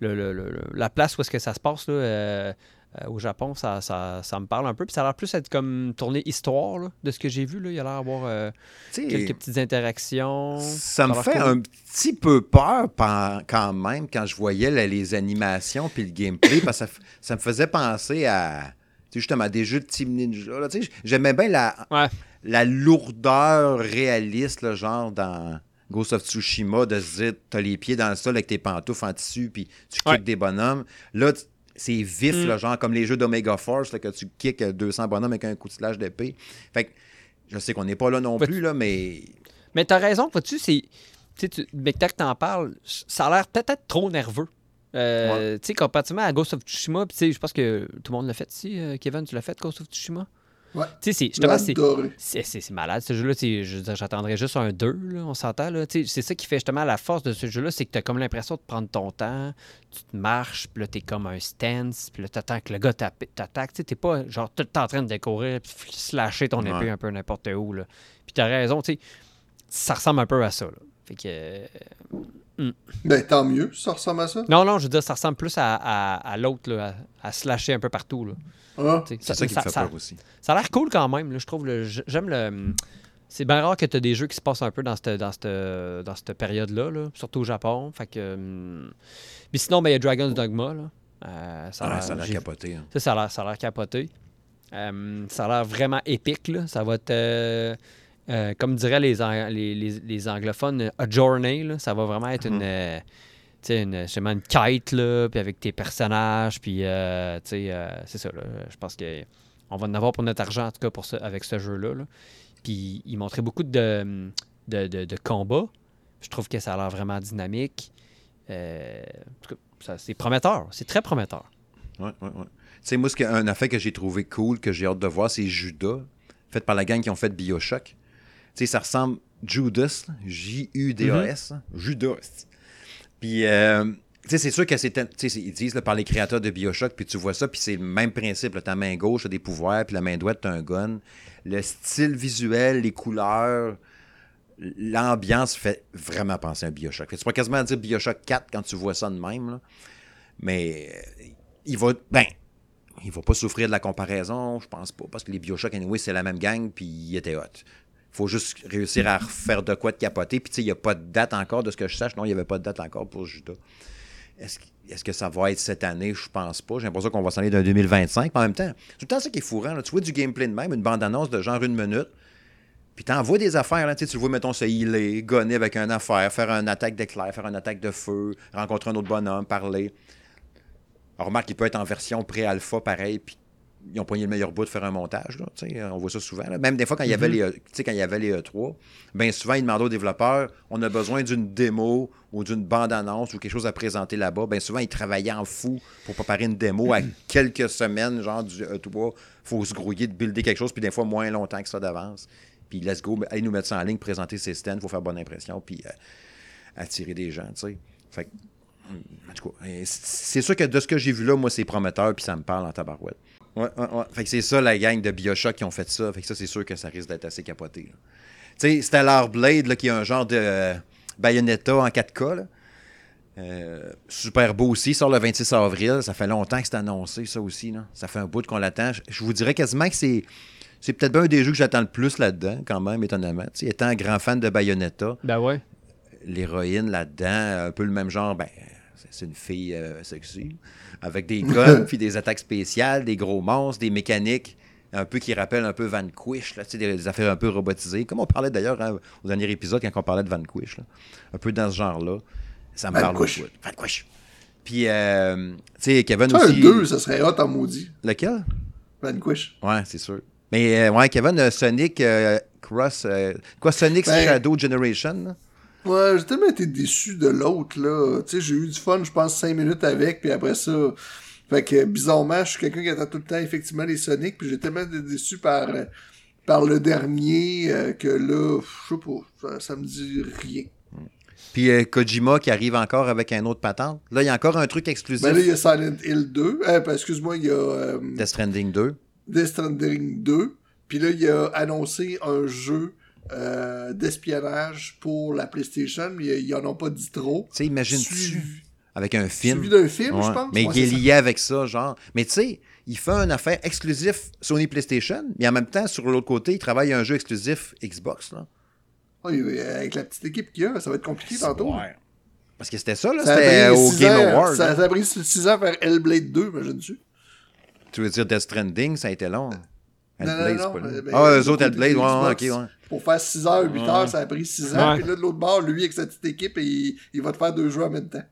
le- le- le- le- la place où est-ce que ça se passe là, euh, euh, au Japon, ça, ça, ça me parle un peu. Puis ça a l'air plus être comme tourné histoire là, de ce que j'ai vu. Là. Il a l'air d'avoir euh, quelques petites interactions. Ça me fait cool. un petit peu peur quand même quand je voyais là, les animations puis le gameplay parce que ça, me faisait penser à justement à des jeux de Team Ninja. J'aimais bien la, Ouais. la lourdeur réaliste, là, genre dans Ghost of Tsushima, de se dire t'as les pieds dans le sol avec tes pantoufles en tissu puis tu kicks Ouais. des bonhommes. Là, c'est vif, Mm. là, genre comme les jeux d'Omega Force, là, que tu kicks 200 bonhommes avec un coup de slash d'épée. Fait que je sais qu'on n'est pas là non plus, là, mais Mais t'as raison, vois-tu, c'est. Tu sais, mais que t'en parles, ça a l'air peut-être trop nerveux. Euh, Tu sais, comparativement à Ghost of Tsushima, puis tu sais, je pense que tout le monde l'a fait ici. euh, Kevin, tu l'as fait, Ghost of Tsushima? Ouais. Tu sais, c'est- J'ai justement, c'est. adoré. C'est c'est- c'est malade ce jeu-là. j'attendrais juste un 2, là, on s'entend. là. Tu sais, C'est ça qui fait justement la force de ce jeu-là, c'est que tu as comme l'impression de prendre ton temps, tu te marches, puis là, tu es comme un stance, puis là, tu attends que le gars t'attaque. Tu n'es pas genre tout le temps en train de découvrir, puis slasher ton épée Ouais. un peu n'importe où. Là. Puis tu as raison, tu sais, ça ressemble un peu à ça. Là. Fait que. euh, Ben, tant mieux, ça ressemble à ça. Non, non, je veux dire, ça ressemble plus à, à- à l'autre, là, à, à slasher un peu partout. Là. Ah. C'est ça, qui me fait ça- peur aussi. ça a l'air cool quand même, là, je trouve. le- J'aime le. C'est bien rare que tu as des jeux qui se passent un peu dans cette, dans cette, dans cette période-là, là, surtout au Japon. Fait que. hum, Puis sinon, ben, il y a Dragon's Dogma. Là. Euh, ça a Ah, l'air- ça a l'air capoté. hein. ça, ça a l'air- ça a l'air capoté. Euh, ça a l'air vraiment épique. Là. Ça va être, euh, euh, comme diraient les, ang- les, les- les anglophones, a journey. Là. Ça va vraiment être une, euh, tu sais, une, justement une quête, là, puis avec tes personnages. Puis, euh, euh, c'est ça. Là. Je pense que on va en avoir pour notre argent, en tout cas, pour ce- avec ce jeu-là. là. Puis, il montrait beaucoup de, de, de- de combats. Je trouve que ça a l'air vraiment dynamique. Euh, c'est prometteur. C'est très prometteur. Ouais, ouais, ouais. Tu sais, moi, un affaire que j'ai trouvé cool, que j'ai hâte de voir, c'est Judas, fait par la gang qui ont fait Bioshock. Tu sais, ça ressemble Judas, J-U-D-A-S, hein, Judas. Puis, euh, tu sais, c'est sûr que c'est, ils disent là, par les créateurs de Bioshock, puis tu vois ça, puis c'est le même principe. là, ta main gauche, tu des pouvoirs, puis la main droite, tu un gun. Le style visuel, les couleurs, l'ambiance fait vraiment penser à un Bioshock. Fait tu pourrais quasiment dire Bioshock 4 quand tu vois ça de même, là. Mais euh, il va. Ben, il va pas souffrir de la comparaison, je pense pas, parce que les Bioshock, anyway, c'est la même gang, puis il était hot. Faut juste réussir à refaire de quoi de capoter. Puis, tu sais, il n'y a pas de date encore, de ce que je sache. Non, il n'y avait pas de date encore pour Judas. Est-ce est que ça va être cette année? Je pense pas. J'ai l'impression qu'on va s'en aller d'un 2025. Mais en même temps, tout le temps, ça qui est fourrant. là. Tu vois du gameplay de même, une bande-annonce de genre une minute. Puis t'envoies des affaires, tu le vois, mettons, se healer, gonner avec une affaire, faire une attaque d'éclair, faire une attaque de feu, rencontrer un autre bonhomme, parler. On remarque qu'il peut être en version pré-alpha, pareil, puis ils ont poigné le meilleur bout de faire un montage, là, on voit ça souvent. là. Même des fois, quand il y avait euh, il y avait les E3, bien souvent, ils demandaient aux développeurs, on a besoin d'une démo ou d'une bande-annonce ou quelque chose à présenter là-bas. Bien souvent, ils travaillaient en fou pour préparer une démo à quelques semaines, genre du E3. faut se grouiller de builder quelque chose, puis des fois, moins longtemps que ça d'avance. Puis let's go, allez nous mettre ça en ligne, présenter ses stands, faut faire bonne impression, puis euh, attirer des gens. Fait que, en tout cas, euh, c'est sûr que de ce que j'ai vu là, moi, c'est prometteur, puis ça me parle en tabarouette. Ouais, ouais, ouais. Fait que c'est ça, la gang de Bioshock qui ont fait ça. Fait que ça, c'est sûr que ça risque d'être assez capoté. Tu sais, Stellar Blade, là, qui est un genre de euh, Bayonetta en 4K, là. Euh, super beau aussi, sort le 26 avril. Ça fait longtemps que c'est annoncé, ça aussi. Là. Ça fait un bout qu'on l'attend. Je- vous dirais quasiment que c'est. C'est peut-être bien un des jeux que j'attends le plus là-dedans, quand même, étonnamment. Tu sais, étant un grand fan de Bayonetta, Ben ouais. l'héroïne là-dedans, un peu le même genre, ben, c'est- une fille euh, sexy, avec des guns, (laughs) puis des attaques spéciales, des gros monstres, des mécaniques, un peu qui rappellent un peu Vanquish, là, tu sais, des, des affaires un peu robotisées, comme on parlait d'ailleurs hein, au dernier épisode quand on parlait de Vanquish, là. un peu dans ce genre-là. Ça me parle Vanquish. beaucoup. Vanquish. Puis, euh, tu sais, Kevin Ça, un aussi... 2, ça serait hot en maudit. Lequel? Vanquish. Ouais, c'est sûr. Mais, euh, ouais, Kevin, euh, Sonic Cross... quoi, Sonic Ben- Shadow Generation, là? Ouais, j'ai tellement été déçu de l'autre, là. Tu sais, j'ai eu du fun, je pense, 5 minutes avec, puis après ça... Fait que, bizarrement, je suis quelqu'un qui attend tout le temps, effectivement, les Sonic, puis j'ai tellement été déçu par, euh, par le dernier euh, que là, je sais pas, ça, ça me dit rien. Puis euh, Kojima qui arrive encore avec un autre patente. Là, il y a encore un truc exclusif. Ben là, il y a Silent Hill 2, euh, ben, excuse-moi, il y a euh, Death Stranding 2. Death Stranding 2, puis là, il a annoncé un jeu euh, d'espionnage pour la PlayStation, mais ils en ont pas dit trop. Tu sais, imagine-tu Suivi, avec un film. suivi d'un film, Ouais. je pense. Mais Ouais, il est ça. lié avec ça, genre. Mais tu sais, il fait une affaire exclusif Sony PlayStation, mais en même temps, sur l'autre côté, il travaille un jeu exclusif Xbox. Là. Avec la petite équipe qu'il y a, ça va être compliqué tantôt. Ouais. Parce que c'était ça, là. C'était au Game ans- Award. Ça, ça a pris 6 ans à faire Hellblade 2, imagine-tu? Tu veux dire Death Stranding, ça a été long. Non, non, non, ben, Ah, eux autres, côté Hellblade, ouais, ouais, ok, ouais. Pour faire 6 heures, 8 Ouais. heures, ça a pris 6 ans. Ouais. Puis là, de l'autre bord, lui, avec sa petite équipe, il, il va te faire deux jeux en même temps.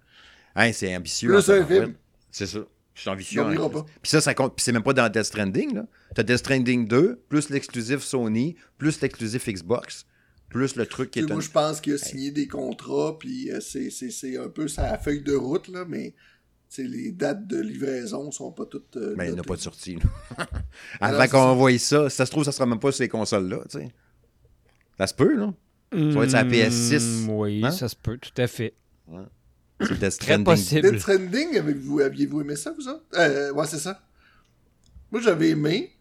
Hein, c'est ambitieux. Plus un film. C'est ça. Je suis Il ambitieux. hein. pas. Puis ça, ça compte. Puis c'est même pas dans Death Stranding, là. T'as Death Stranding 2, plus l'exclusif Sony, plus l'exclusif Xbox, plus le truc qui est sais, un... Moi, je pense qu'il a signé des contrats, puis euh, c'est- c'est c'est un peu sa feuille de route, là, mais les dates de livraison sont pas toutes. euh, Mais il n'y en a pas de sortie. (laughs) Avant qu'on ça. voie ça, si ça se trouve, ça sera même pas sur ces consoles-là, tu sais. Ça se peut, là. va être sur la PS6, Hmm, Oui, hein? ça se peut, tout à fait. C'est Death Très Stranding. possible. Death Stranding, avez-vous aviez-vous aimé ça, vous autres? Euh, ouais, c'est ça. Moi, j'avais aimé,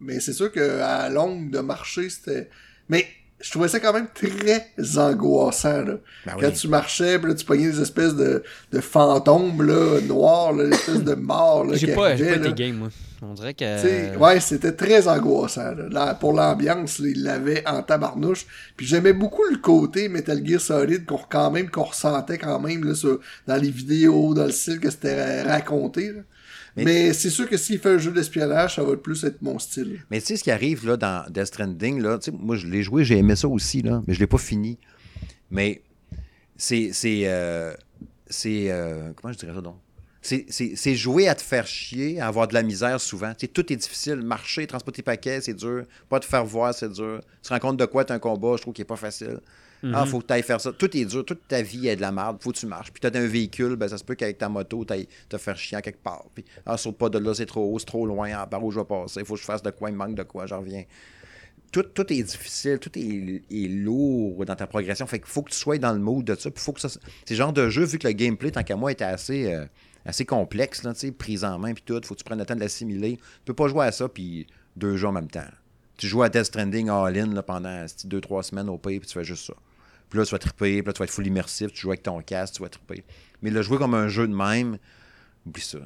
mais c'est sûr qu'à longue de marcher, c'était... Mais je trouvais ça quand même très angoissant, là. Ben Quand oui. tu marchais, puis là, tu pognais des espèces de, de fantômes, là, noirs, là, l'espèce de morts, J'ai pas, j'ai pas été game, moi. On dirait que. Tu sais, ouais, c'était très angoissant. Là. Là, pour l'ambiance, là, il l'avait en tabarnouche. Puis j'aimais beaucoup le côté Metal Gear Solid qu'on quand même qu'on ressentait quand même là, sur- dans les vidéos, dans le style que c'était raconté. là. Mais- Mais, c'est sûr que s'il fait un jeu d'espionnage, ça va plus être mon style. Mais tu sais, ce qui arrive là, dans Death Stranding, là, tu sais, moi, je l'ai joué, j'ai aimé ça aussi, là, mais je l'ai pas fini. Mais c'est. C'est. euh, c'est, euh, comment je dirais ça donc? C'est- jouer à te faire chier, à avoir de la misère souvent. Tout est difficile. Marcher, transporter paquets, c'est dur. Pas te faire voir, c'est dur. Tu te rends compte de quoi t'as un combat, je trouve qu'il est pas facile. Ah, faut que tu ailles faire ça. Tout est dur. Toute ta vie est de la merde. Faut que tu marches. Puis tu as un véhicule, ben, ça se peut qu'avec ta moto, tu te faire chier quelque part. Puis, ah, saute pas de là, c'est trop haut, c'est trop loin. Ah, par où je vais passer? Faut que je fasse de quoi? Il me manque de quoi? J'en reviens. Tout, tout est difficile. Tout est, est lourd dans ta progression. Fait qu'il faut que tu sois dans le mood de ça. Puis faut que ça. C'est genre de jeu, vu que le gameplay, tant qu'à moi, était assez. euh, assez complexe, là, tu sais, prise en main, puis tout, faut que tu prennes le temps de l'assimiler. Tu peux pas jouer à ça, puis deux jeux en même temps. Tu joues à Death Stranding all-in pendant esti, deux, trois semaines au pays, puis tu fais juste ça. Puis là, tu vas triper, puis là, tu vas être full immersif, tu joues avec ton casque, tu vas triper. Mais le jouer comme un jeu de même, Oublie ça.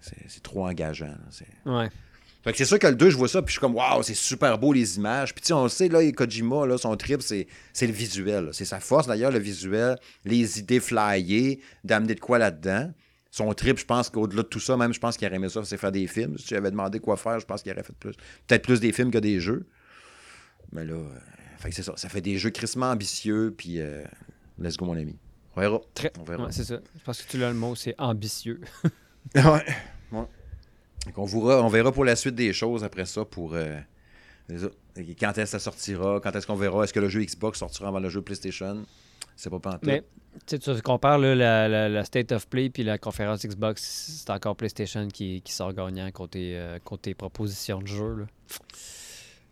c'est- trop engageant. Ouais. Fait que c'est sûr que le 2, je vois ça, puis je suis comme, waouh, c'est super beau les images. Puis tu sais, on le sait, là, Kojima, là, son trip, c'est le visuel. C'est sa force, d'ailleurs, le visuel, les idées flyées, d'amener de quoi là-dedans. Son trip, je pense qu'au-delà de tout ça, même, je pense qu'il aurait aimé ça, c'est faire des films. Si tu avais demandé quoi faire, je pense qu'il aurait fait plus. Peut-être plus des films que des jeux. Mais là, euh, fait que c'est ça. Ça fait des jeux crissement ambitieux, puis euh, let's go, mon ami. On verra. Très. On verra. Ouais, c'est ça. Je pense que tu l'as le mot, c'est ambitieux. (laughs) Ouais. ouais. Donc, on, verra, on verra pour la suite des choses après ça pour. euh, quand est-ce que ça sortira? Quand est-ce qu'on verra? Est-ce que le jeu Xbox sortira avant le jeu PlayStation? C'est pas pantoute. Mais tu sais, tu compares là, la, la- la State of Play puis la conférence Xbox, c'est encore PlayStation qui, qui sort gagnant côté, euh, côté proposition de jeu. là.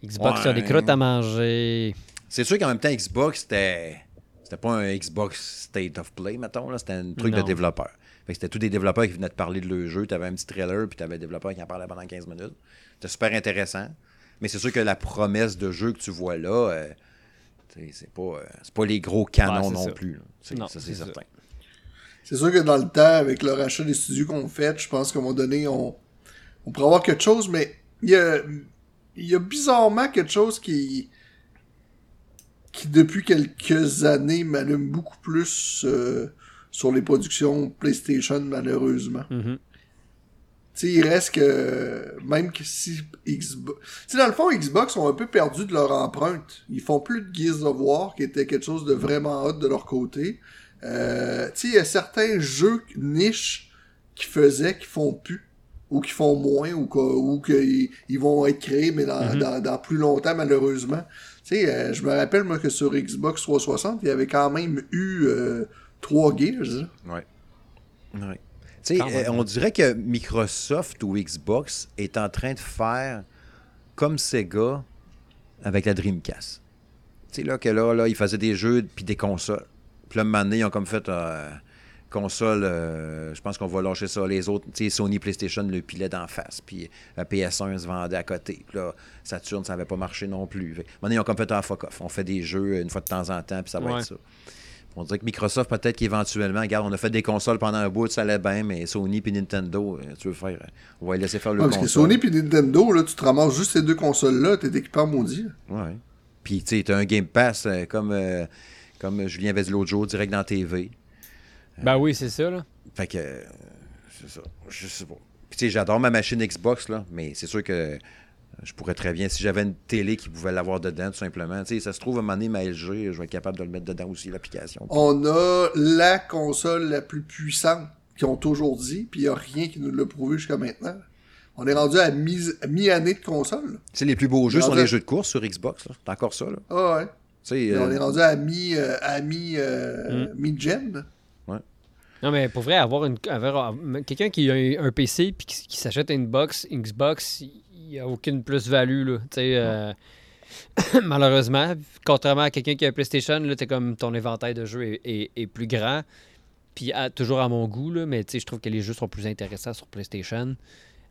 Xbox a des Ouais. crottes à manger. C'est sûr qu'en même temps, Xbox, c'était. C'était pas un Xbox State of Play, mettons. là. C'était un truc de développeur. Fait que c'était tous des développeurs qui venaient te parler de leur jeu. Tu avais un petit trailer, puis tu avais un développeur qui en parlait pendant 15 minutes. C'était super intéressant. Mais c'est sûr que la promesse de jeu que tu vois là, euh, c'est pas, euh, c'est pas les gros canons Ouais, non ça. plus. Non, ça, c'est certain. C'est sûr que dans le temps, avec le rachat des studios qu'on fait, je pense qu'à un moment donné, on, on pourrait avoir quelque chose, mais il y a, il y a bizarrement quelque chose qui, qui depuis quelques années m'allume beaucoup plus euh, sur les productions PlayStation, malheureusement. Mhm. Tu sais, il reste que, même que si Xbox... Tu sais, dans le fond, Xbox ont un peu perdu de leur empreinte. Ils font plus de Gears of War, qui était quelque chose de vraiment hot de leur côté. Euh, tu sais, il y a certains jeux niches qui faisaient, qui font plus, ou qui font moins, ou, que- ou qu'ils ils vont être créés, mais dans, Mhm. dans, dans plus longtemps, malheureusement. Tu sais, euh, je me rappelle, moi, que sur Xbox 360, il y avait quand même eu euh, trois Gears. là. Ouais. Ouais. Tu sais, même. euh, on dirait que Microsoft ou Xbox est en train de faire comme Sega avec la Dreamcast. Tu sais, là, que là, là, ils faisaient des jeux puis des consoles. Puis là, un moment donné, ils ont comme fait euh, console, euh, je pense qu'on va lâcher ça. Les autres, tu sais, Sony PlayStation le pilait d'en face. Puis la PS1 se vendait à côté. Puis là, Saturn, ça n'avait pas marché non plus. Fait donné, ils ont comme fait un fuck off. On fait des jeux une fois de temps en temps, puis ça va Ouais. être ça. On dirait que Microsoft, peut-être qu'éventuellement, regarde, on a fait des consoles pendant un bout, ça allait bien, mais Sony puis Nintendo, euh, tu veux faire, euh, on va les laisser faire le Ouais, parce que. Sony puis Nintendo, là, tu te ramasses juste ces deux consoles-là, t'es équipé en maudit. Ouais. Puis, tu sais, t'as un Game Pass, euh, comme, euh, comme Julien avait dit l'autre jour, direct dans la TV. Ben oui, c'est ça. Là. Fait que, euh, c'est ça. Je sais pas. Puis, tu sais, j'adore ma machine Xbox, là, mais c'est sûr que euh, je pourrais très bien, si j'avais une télé qui pouvait l'avoir dedans, tout simplement. Tu sais, ça se trouve, à un moment donné, ma LG, je vais être capable de le mettre dedans aussi, l'application. On a la console la plus puissante qu'ils ont toujours dit, puis il a rien qui nous l'a prouvé jusqu'à maintenant. On est rendu à mi- à mi-année de console. sais, les plus beaux jeux sont les jeux de course sur Xbox, là. C'est encore ça, là. Ah ouais. Tu sais, Et euh, On est rendu à mi euh, à mi euh, Mm. mi-gen. Non, mais pour vrai, avoir, une, avoir quelqu'un qui a un, PC puis qui, qui s'achète une box, une Xbox, il n'y a aucune plus-value. là. Euh, (coughs) malheureusement, contrairement à quelqu'un qui a un PlayStation, là, t'es comme ton éventail de jeux est, est- est plus grand. Puis à- toujours à mon goût, là, mais je trouve que les jeux sont plus intéressants sur PlayStation.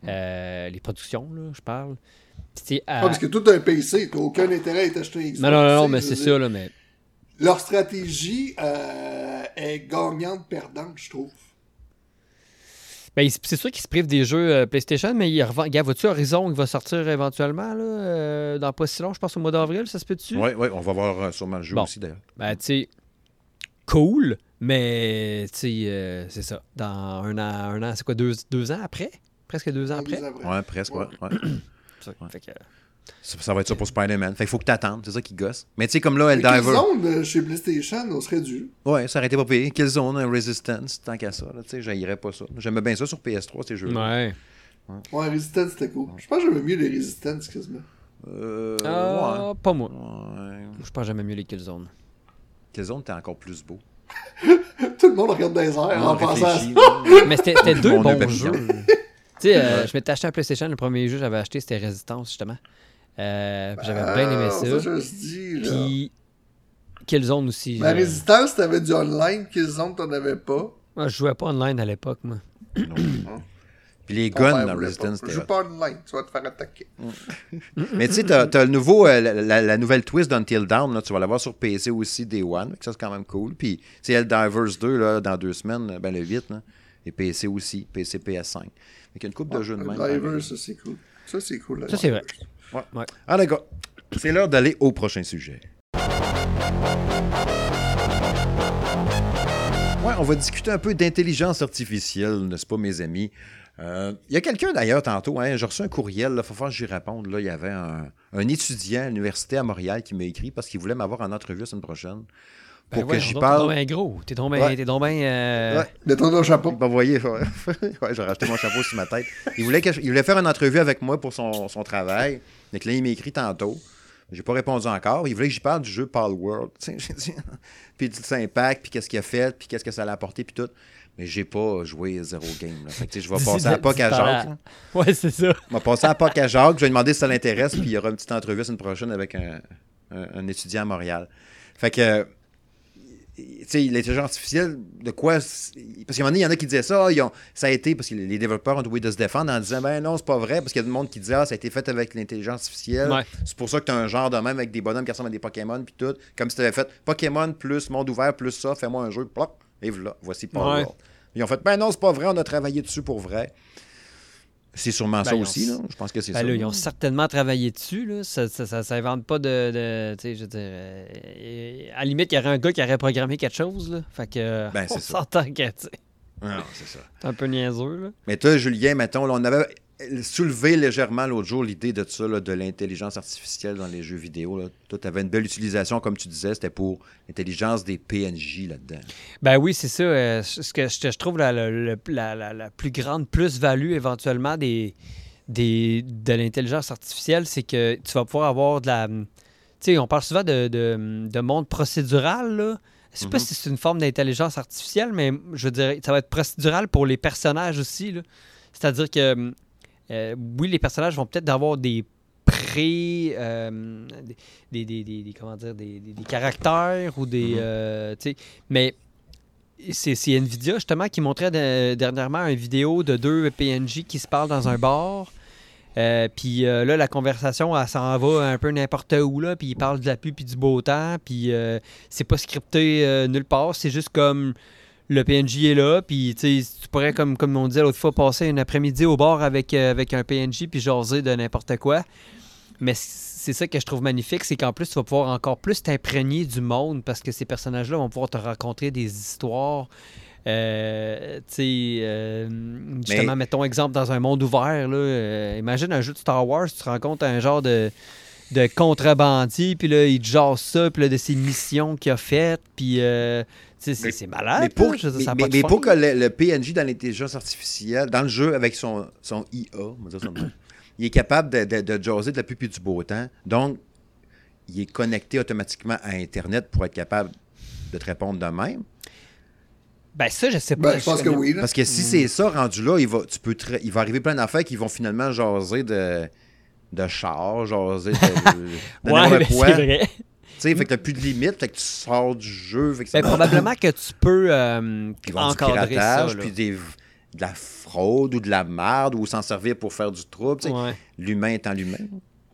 Euh, les productions, là, je parle. À- Ah, parce que tout un PC, t'as aucun intérêt à t'acheter un Xbox. Non, non, non, non, mais c'est ça, là, mais. Leur stratégie euh, est gagnante-perdante, je trouve. Ben, c'est sûr qu'ils se privent des jeux euh, PlayStation, mais il revend. Gars, vois-tu Horizon qui va sortir éventuellement là, euh, dans pas si long, je pense au mois d'avril, ça se peut-tu? Oui, ouais, on va voir sûrement le jeu Bon. aussi, d'ailleurs. Ben, tu sais, cool, mais tu sais, euh, c'est ça. Dans un an, un an c'est quoi, deux, deux ans après? Presque deux ans après? Ouais, presque, ouais. ouais. (clears throat) Ça, fait que, Ça, ça va être ça pour Spider-Man. Fait qu'il faut que t'attendes, c'est ça qui gosse. Mais tu sais, comme là, Eldiver. Killzone, euh, chez PlayStation, on serait dû. Ouais, ça aurait été pas payé. Killzone, euh, Resistance, tant qu'à ça. là, Tu sais, j'haïrais pas ça. J'aimais bien ça sur PS3, ces jeux. ouais. Ouais, Resistance, c'était cool. Je pense que j'aimais mieux les Resistance, quasiment. Euh. Ah, Pas moi. ouais. Je pense jamais mieux les Killzone. Killzone, t'es encore plus beau. (laughs) Tout le monde regarde dans les airs en pensant à ça. là. (laughs) Mais c'était deux bons jeux. tu sais, euh, je m'étais acheté un PlayStation, le premier jeu que j'avais acheté, c'était Resistance, justement. Euh, j'avais bien aimé Ah, ça. je dit, là. Puis Killzone aussi. Ma je- Résistance, t'avais du online. Killzone, t'en avais pas? Moi, je jouais pas online à l'époque, moi. (coughs) Puis les Ton guns dans Resistance, pas. c'était Joue pas online, tu vas te faire attaquer. Mais tu sais, t'as le nouveau, euh, la, la- la nouvelle twist d'Until Down, là, tu vas l'avoir sur PC aussi, Day One. Ça, c'est quand même cool. Puis, c'est Helldivers 2, là, dans deux semaines, ben le 8, là. Et PC aussi, PC, PS5. Donc, il y a une coupe de jeux de même. Ça c'est cool. Ça c'est cool. Ça, c'est vrai. Ouais. Ouais. Ah, d'accord. C'est l'heure d'aller au prochain sujet. Ouais, on va discuter un peu d'intelligence artificielle, n'est-ce pas, mes amis? Euh, Il y a quelqu'un d'ailleurs tantôt, hein, j'ai reçu un courriel, il faut faire que j'y réponde. Là, il y avait un, un étudiant à l'université à Montréal qui m'a écrit parce qu'il voulait m'avoir en entrevue la semaine prochaine. Pour que j'y T'es parle. bien gros. T'es bien. Ouais. T'es bien, euh, Ouais. Ton chapeau. Ouais, (laughs) ouais, j'ai racheté mon chapeau sur ma tête. Il voulait, que je- il voulait faire une entrevue avec moi pour son, son travail. Il m'a écrit tantôt. J'ai pas répondu encore. Il voulait que j'y parle du jeu Pal World. (laughs) Puis de son impact, puis qu'est-ce qu'il a fait, puis qu'est-ce que ça l'a apporté, puis tout. Mais j'ai pas joué zéro game. Là. Fait que, je vais (laughs) passer à POC à Jacques. Ouais, c'est ça. Je vais passer à POC à Jacques. Je vais demander si ça l'intéresse, puis il y aura une petite entrevue semaine prochaine avec un, un- un étudiant à Montréal. Fait que l'intelligence artificielle, de quoi. Parce qu'à un moment donné, il y en a qui disaient ça, ils ont- ça a été, parce que les développeurs ont doué de se défendre en disant, ben non, c'est pas vrai, parce qu'il y a du monde qui disait, ah, ça a été fait avec l'intelligence artificielle. Ouais. C'est pour ça que tu as un genre de même avec des bonhommes qui ressemblent à des Pokémon, puis tout. Comme si tu avais fait Pokémon plus monde ouvert plus ça, fais-moi un jeu, plop, et voilà, voici Power Ouais. World. Ils ont fait, ben non, c'est pas vrai, on a travaillé dessus pour vrai. C'est sûrement ça Ben, aussi, là. Je pense que c'est Ben ça. là, ils ont certainement travaillé dessus. Là. Ça, ça, ça s'invente pas de. de tu sais, je veux dire. euh, à la limite, il y aurait un gars qui aurait programmé quelque chose. Là. Fait que. Ben, (laughs) c'est on s'entend que, Ah, c'est ça. c'est un peu niaiseux. Là. Mais toi, Julien, mettons, là, on avait soulevé légèrement l'autre jour l'idée de ça, là, de l'intelligence artificielle dans les jeux vidéo. Là. Toi, tu avais une belle utilisation, comme tu disais, c'était pour l'intelligence des PNJ là-dedans. Ben oui, c'est ça. euh, ce que je, trouve la, la- la- la- la- la plus grande plus-value éventuellement des, des, de l'intelligence artificielle, c'est que tu vas pouvoir avoir de la. Tu sais, on parle souvent de, de, de monde procédural. Là. Je sais pas Mhm. si c'est une forme d'intelligence artificielle, mais je dirais ça va être procédural pour les personnages aussi. C'est-à-dire que, euh, oui, les personnages vont peut-être avoir des pré. euh, des, des, des- des- comment dire, des, caractères ou des. Mhm. euh, mais c'est Nvidia justement qui montrait de- dernièrement une vidéo de deux PNJ qui se parlent dans un bar. Euh, puis euh, là, la conversation, elle s'en va un peu n'importe où, là, puis ils parlent de la pluie puis du beau temps, puis euh, c'est pas scripté nulle part, c'est juste comme le PNJ est là, puis tu pourrais, comme, comme on disait l'autre fois, passer un après-midi au bar avec, euh, avec un PNJ puis jaser de n'importe quoi. Mais c'est ça que je trouve magnifique, c'est qu'en plus, tu vas pouvoir encore plus t'imprégner du monde parce que ces personnages-là vont pouvoir te raconter des histoires. Euh, tu sais, euh, justement, mettons exemple dans un monde ouvert. Là, euh, imagine un jeu de Star Wars, tu te rends compte un genre de, de contrebandier, puis là, il te jase ça, puis là, de ses missions qu'il a faites, puis euh, c'est Mais- c'est malade. mais pour, je mais, mais- mais que le, le PNJ dans l'intelligence artificielle, dans le jeu avec son, son IA, on va dire (coughs) il est capable de, de, de jaser de la et du beau temps. Donc, il est connecté automatiquement à Internet pour être capable de te répondre de même. Ben ça, je sais pas. Ben, je pense que oui. Là. Parce que si c'est ça, rendu là, il va, tu peux te- il va arriver plein d'affaires qui vont finalement jaser de, de char, jaser de, (laughs) de Ouais, ben, c'est vrai. Tu sais, fait que t'as plus de limite, fait que tu sors du jeu. Fait que ça- Ben, probablement que tu peux euh, Ils vont du encadrer piratage, ça. là. puis des- de la fraude ou de la merde, ou s'en servir pour faire du trouble. Ouais. L'humain étant l'humain.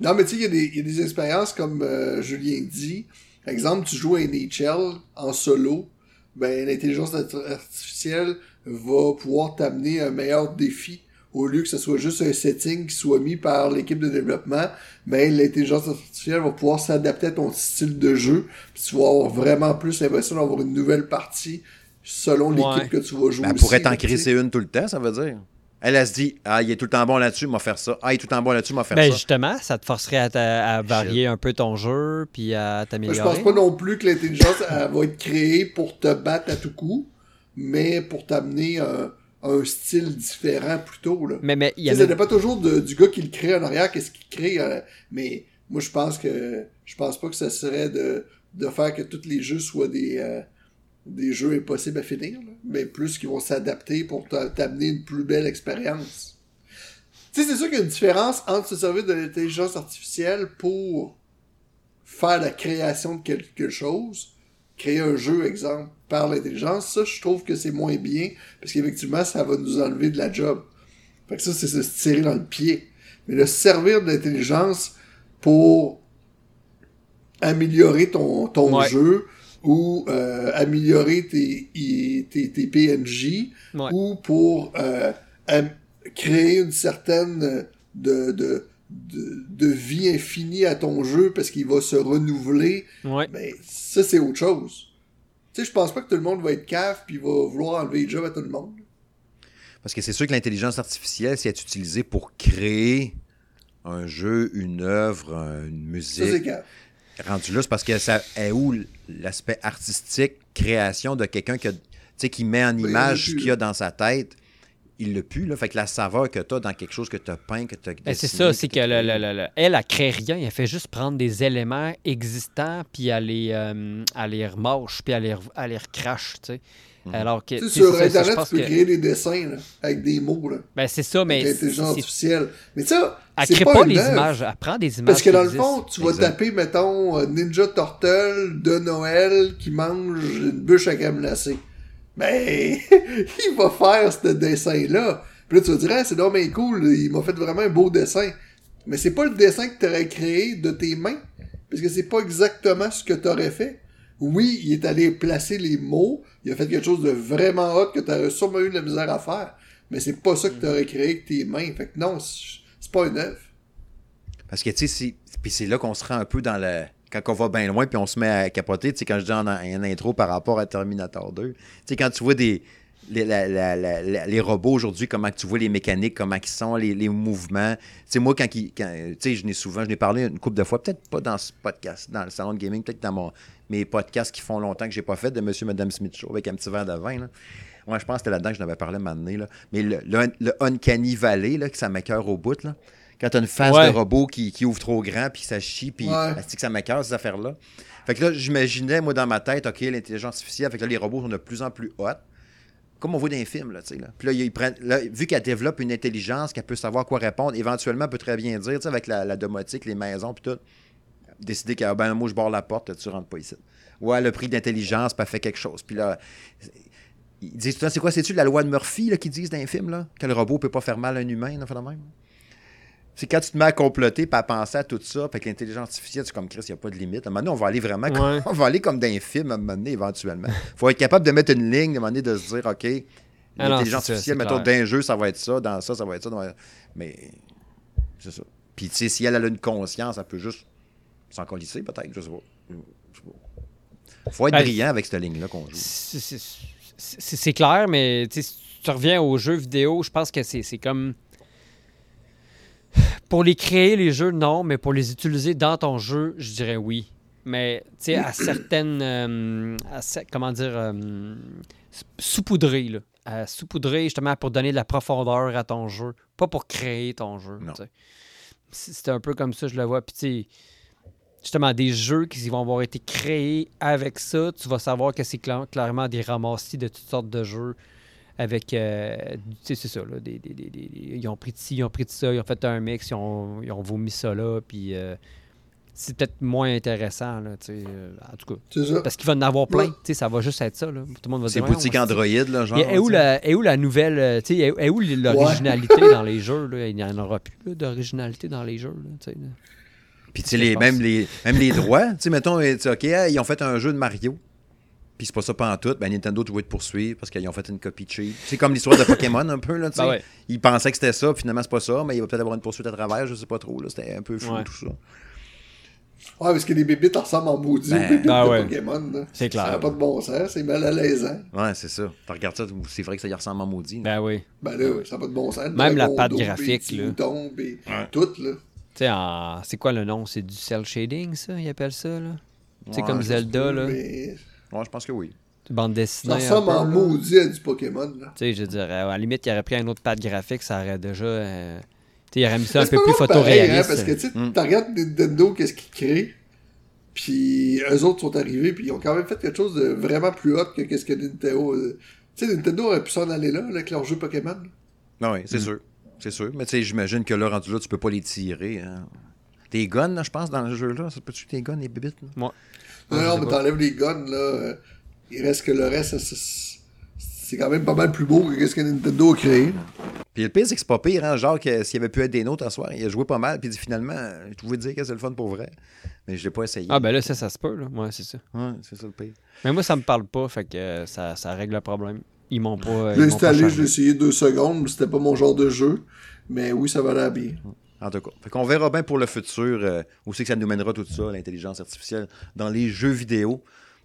Non, mais tu sais, il y a des- il y, a des expériences comme euh, Julien dit. Par exemple, tu joues à NHL en solo, ben l'intelligence art- artificielle va pouvoir t'amener un meilleur défi. Au lieu que ce soit juste un setting qui soit mis par l'équipe de développement, ben l'intelligence artificielle va pouvoir s'adapter à ton style de jeu. Puis tu vas avoir vraiment plus l'impression d'avoir une nouvelle partie selon l'équipe que tu vas jouer. Ben, elle aussi, pourrait t'en crisser une tout le temps, ça veut dire. Elle, elle se dit Ah, il est tout le temps bon là-dessus, m'a faire ça. Ah, il est tout le temps bon là-dessus, m'a faire Ben ça. justement, ça te forcerait à, varier un peu ton jeu puis à Ben, Je t'améliorer. pense pas non plus que l'intelligence va être créée pour te battre à tout coup, mais pour t'amener un, un style différent plutôt. Là. Mais mais il y sais, ça dépend toujours de- du gars qui le crée en arrière, qu'est-ce qu'il crée. euh, mais moi, je pense que je pense pas que ça serait de, de faire que tous les jeux soient des, euh, des jeux impossibles à finir, là, mais plus qu'ils vont s'adapter pour t'a- t'amener une plus belle expérience. Tu sais, c'est sûr qu'il y a une différence entre se servir de l'intelligence artificielle pour faire la création de quelque chose, créer un jeu, exemple, par l'intelligence, ça, je trouve que c'est moins bien, parce qu'effectivement, ça va nous enlever de la job. Fait que ça, c'est se tirer dans le pied. Mais le servir de l'intelligence pour améliorer ton, ton Ouais. jeu ou euh, améliorer tes, tes, tes PNJ, Ouais. ou pour euh, créer une certaine euh, de, de, de, de vie infinie à ton jeu parce qu'il va se renouveler, Ouais. ben ça c'est autre chose. Tu sais, je pense pas que tout le monde va être cave puis va vouloir enlever les jobs à tout le monde. Parce que c'est sûr que l'intelligence artificielle, si elle est utilisée pour créer un jeu, une œuvre, un- une Ça c'est musique, cave. rendu là, c'est parce que ça est où l'aspect artistique, création de quelqu'un qui, a- qui met en Ben, image ce qu'il y a dans sa tête. Il l'a pu, là. Fait que la saveur que tu as dans quelque chose que tu as peint, que tu as Ben, c'est ça, c'est que le- le- le- le- elle, elle crée rien. Elle fait juste prendre des éléments existants, puis elle les, euh, elle les remâche, puis elle les, re- elle les recrache, tu sais. Mhm. Alors que. Tu sais, sur c'est ça, c'est- je Internet, tu peux que- créer des dessins là, avec des mots, là, Ben, c'est ça, mais. avec l'intelligence c'est- artificielle. Mais ça, Elle c'est crée pas, pas, une les œuvre. images. Elle prend des images. Parce que dans le fond, tu vas taper, mettons, euh, Ninja Turtle de Noël qui mange une bûche à camelacé. Ben, (laughs) il va faire ce dessin-là. Puis là, tu vas dire, ah, c'est donc bien cool, il m'a fait vraiment un beau dessin. Mais c'est pas le dessin que tu aurais créé de tes mains. Parce que c'est pas exactement ce que tu aurais fait. Oui, il est allé placer les mots, il a fait quelque chose de vraiment hot que tu aurais sûrement eu de la misère à faire. Mais c'est pas ça que tu aurais créé avec tes mains. Fait que non, c'est pas une œuvre. Parce que, tu sais, puis c'est là qu'on se rend un peu dans le. Quand on va bien loin, puis on se met à capoter, tu sais, quand je dis en, intro par rapport à Terminator 2, tu sais, quand tu vois des. Les, les robots aujourd'hui, comment tu vois les mécaniques, comment ils sont, les, les mouvements. Tu sais, moi, quand, ils- quand tu sais, je n'ai souvent, je n'ai parlé une couple de fois, peut-être pas dans ce podcast, dans le salon de gaming, peut-être dans mon, mes podcasts qui font longtemps que j'ai pas fait de Monsieur et Madame Smith Show avec un petit verre de vin. Là. Ouais, je pense que c'était là-dedans que je n'avais parlé donné, là. Mais le, le, le Uncanny Valley, là, que ça m'écœure au bout, là. Quand t'as une face Ouais. de robot qui, qui ouvre trop grand, puis ça chie, puis Ouais. que ça m'écœure, ces affaires-là. Fait que là, j'imaginais, moi, dans ma tête, OK, l'intelligence artificielle, fait que là, les robots sont de plus en plus hot. Comme on voit dans les films, là, tu sais. Là. Puis là, ils prennent, là, vu qu'elle développe une intelligence, qu'elle peut savoir quoi répondre, éventuellement, elle peut très bien dire, tu sais, avec la, la domotique, les maisons, puis tout, décider que, ben, moi, je barre la porte, tu rentres pas ici. Ouais, le prix d'intelligence, puis elle fait quelque chose. Puis là, ils disent c'est quoi, c'est-tu la loi de Murphy, là, qu'ils disent dans les films, là, que le robot peut pas faire mal à un humain, là, fait de même? C'est quand tu te mets à comploter puis à penser à tout ça, fait que l'intelligence artificielle, c'est comme Chris, il n'y a pas de limite. À un moment donné, on va aller vraiment comme, Ouais. (laughs) on va aller comme dans un film à un moment donné, éventuellement. faut être capable de mettre une ligne, à un moment donné, de se dire, OK, Ah l'intelligence artificielle, mettons, clair. dans un jeu, ça va être ça, dans ça, ça va être ça. dans- Mais c'est ça. Puis, tu sais, si elle a une conscience, elle peut juste s'en colisser, peut-être, je sais pas. Je sais pas. Faut être Ben, brillant avec cette ligne-là qu'on joue. C'est- clair, mais si tu reviens aux jeux vidéo, je pense que c'est c'est comme. Pour les créer, les jeux, non, mais pour les utiliser dans ton jeu, je dirais oui. Mais, tu sais, à certaines. euh, à comment dire. euh, saupoudrer, là. À saupoudrer, justement, pour donner de la profondeur à ton jeu. Pas pour créer ton jeu. C'est un peu comme ça, je le vois. Puis, tu sais, justement, des jeux qui vont avoir été créés avec ça, tu vas savoir que c'est cla- clairement des ramassis de toutes sortes de jeux avec, euh, tu sais, c'est ça, là, des, des- des- des- des- ils ont pris de ci, ils ont pris de ça, ils ont fait un mix, ils ont, ils ont vomi ça là, puis euh, c'est peut-être moins intéressant, là, tu sais, euh, en tout cas. C'est ça. Parce qu'il va en avoir plein, Ouais. tu sais, ça va juste être ça, là. Tout le monde va C'est dire... boutique Android, là, genre. et où, la, est où la nouvelle, euh, tu sais, est où l'originalité dans les jeux, là? Il n'y en aura plus, d'originalité dans les jeux, là, tu sais, là. Puis, tu sais, les, même, les, même les droits, tu sais, mettons, tu sais, OK, hey, ils ont fait un jeu de Mario. Puis c'est pas ça pas en tout. Ben, Nintendo, tu vas te poursuivre parce qu'ils ont fait une copie cheap. C'est comme l'histoire de Pokémon un peu, là, tu sais. Ben ouais. Ils pensaient que c'était ça, puis finalement, c'est pas ça, mais il va peut-être avoir une poursuite à travers, je sais pas trop, là. C'était un peu fou, Ouais. tout ça. Ouais, parce que les bébites ressemblent en maudit Ben, aux bébites ben de ouais. Pokémon. C'est clair. Ça n'a pas de bon sens, c'est mal à l'aise. Ouais, c'est ça. Tu regardes ça, c'est vrai que ça y ressemble en maudit. Ben oui. Ben là, ça n'a pas de bon sens. Même la d'eau, graphique, là. Ouais. tout, là. Tu sais, en- c'est quoi le nom? C'est du cell shading, ça? Ils appellent ça, là? Tu sais, Ouais, comme Zelda, là. Mais Ouais, je pense que oui. Bande dessinée. ça un ressemble peu, en maudit à du Pokémon, là. Tu sais, je dirais, à la limite, il aurait pris un autre pad graphique, ça aurait déjà. euh, Tu sais, il aurait mis ça un peu plus pareil, hein, photoréaliste. parce que tu sais, Mm. tu regardes Nintendo, qu'est-ce qu'ils créent, puis eux autres sont arrivés, puis ils ont quand même fait quelque chose de vraiment plus hot que qu'est-ce que Nintendo. euh, Tu sais, Nintendo aurait pu s'en aller là, là, avec leur jeu Pokémon. Non, oui, c'est sûr. C'est sûr. Mais tu sais, j'imagine que là, rendu là, tu peux pas les tirer. Hein. Tes guns, là, je pense, dans le jeu-là, ça peut-tu tes guns, les bébites? là? Non, mais t'enlèves les guns, là. euh, il reste que le reste, c'est quand même pas mal plus beau que ce que Nintendo a créé. Puis le pire, c'est que c'est pas pire, hein, genre que s'il avait pu être des nôtres à soir, il a joué pas mal, puis il dit finalement, je pouvais dire que c'est le fun pour vrai. Mais je l'ai pas essayé. Ah ben là, ça, ça se peut, là. Ouais, c'est ça. Ouais, c'est ça le pire. Mais moi, ça me parle pas, fait que euh, ça, ça règle le problème. Ils m'ont pas. euh, Je l'ai installé, je l'ai essayé deux secondes, mais c'était pas mon genre de jeu. Mais oui, ça va aller bien. En tout cas. Fait qu'on verra bien pour le futur euh, où c'est que ça nous mènera tout ça, l'intelligence artificielle, dans les jeux vidéo.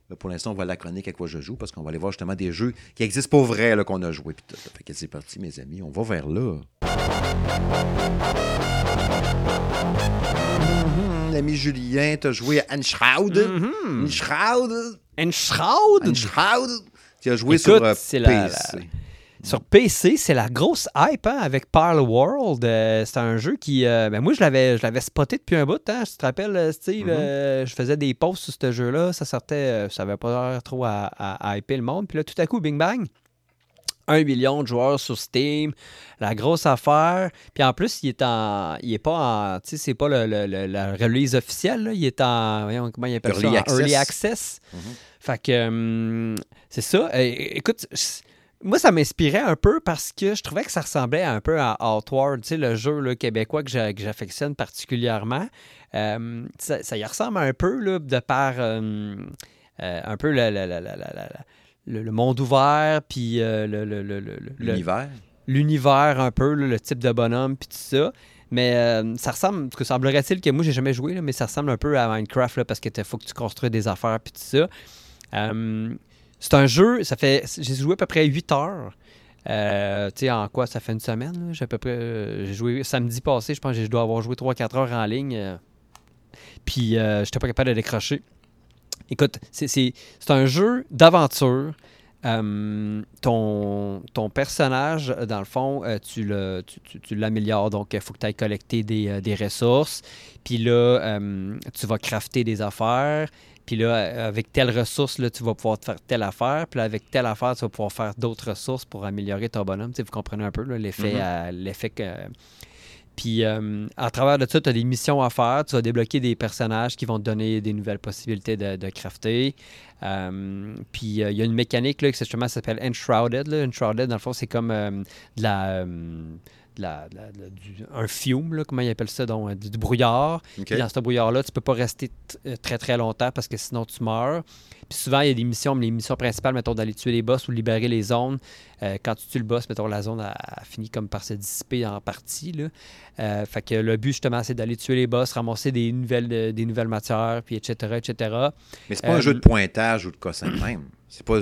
Là, pour l'instant, on va la chronique à quoi je joue parce qu'on va aller voir justement des jeux qui existent pour vrai là, qu'on a joué. Puis. Fait que c'est parti, mes amis. On va vers là. L'ami Julien, t'as joué à Enshroud. Mhm. Enshroud. Enshroud? Enshroud. Tu as joué Écoute, sur euh, c'est la- PC. la- Sur PC, c'est la grosse hype hein, avec Parle World. Euh, c'est un jeu qui. euh, ben moi, je l'avais, je l'avais spoté depuis un bout. Hein. Tu te rappelles, euh, Steve Mhm. euh, Je faisais des posts sur ce jeu-là. Ça sortait. ça avait pas l'air trop à, à- à hyper le monde. Puis là, tout à coup, Bing Bang. Un million de joueurs sur Steam, la grosse affaire. Puis en plus, il est en, il est pas en, tu sais, c'est pas le, le- le- la release officielle. là. Il est en, voyons, comment il appelle Early ça, en early access. Mhm. Fait que, hum, c'est ça. Écoute, moi, ça m'inspirait un peu parce que je trouvais que ça ressemblait un peu à Outward, le jeu là, québécois que j'a- que j'affectionne particulièrement. Euh, ça, ça y ressemble un peu, là, de par hum, euh, un peu le, monde ouvert, puis euh, le- le- le- le- le- L'univers. l'univers un peu, là, le type de bonhomme, puis tout ça. Mais euh, ça ressemble, parce que semblerait-il que moi, j'ai jamais joué, là, mais ça ressemble un peu à Minecraft, là, parce que faut que tu construis des affaires, puis tout ça. Euh, c'est un jeu, ça fait, j'ai joué à peu près 8 heures. Euh, tu sais, en quoi ça fait une semaine? J'ai à peu près, euh, j'ai joué samedi passé, je pense que je dois avoir joué 3-4 heures en ligne. euh, puis euh, j'étais pas capable de décrocher. Écoute, c'est, un jeu d'aventure. Euh, ton, ton personnage, dans le fond, tu, tu, tu- tu l'améliores. Donc, il faut que tu ailles collecter des, des ressources. Puis là, euh, tu vas crafter des affaires. Puis là, euh, avec telle ressource, là, tu vas pouvoir te faire telle affaire. Puis là, avec telle affaire, tu vas pouvoir faire d'autres ressources pour améliorer ton bonhomme. Tu sais, vous comprenez un peu l'effet, l'effet que. Puis euh, à travers de ça, tu as des missions à faire. Tu vas débloquer des personnages qui vont te donner des nouvelles possibilités de, de crafter. Euh, puis euh, il y a une mécanique là, qui justement s'appelle Enshrouded. Là. Enshrouded, dans le fond, c'est comme de la. De la- de la- de la- du- un fume, là, comment ils appellent ça, donc, euh, du, brouillard. Puis dans ce brouillard-là, tu peux pas rester euh, très très longtemps parce que sinon tu meurs. Puis souvent, il y a des missions, mais les missions principales, mettons, d'aller tuer les boss ou libérer les zones. Euh, quand tu tues le boss, mettons, la zone a, a fini comme par se dissiper en partie. Là. Euh, fait que le but, justement, c'est d'aller tuer les boss, ramasser des nouvelles, des nouvelles matières, puis etc., etc. Mais c'est pas un jeu de pointage ou de cas de même. C'est pas,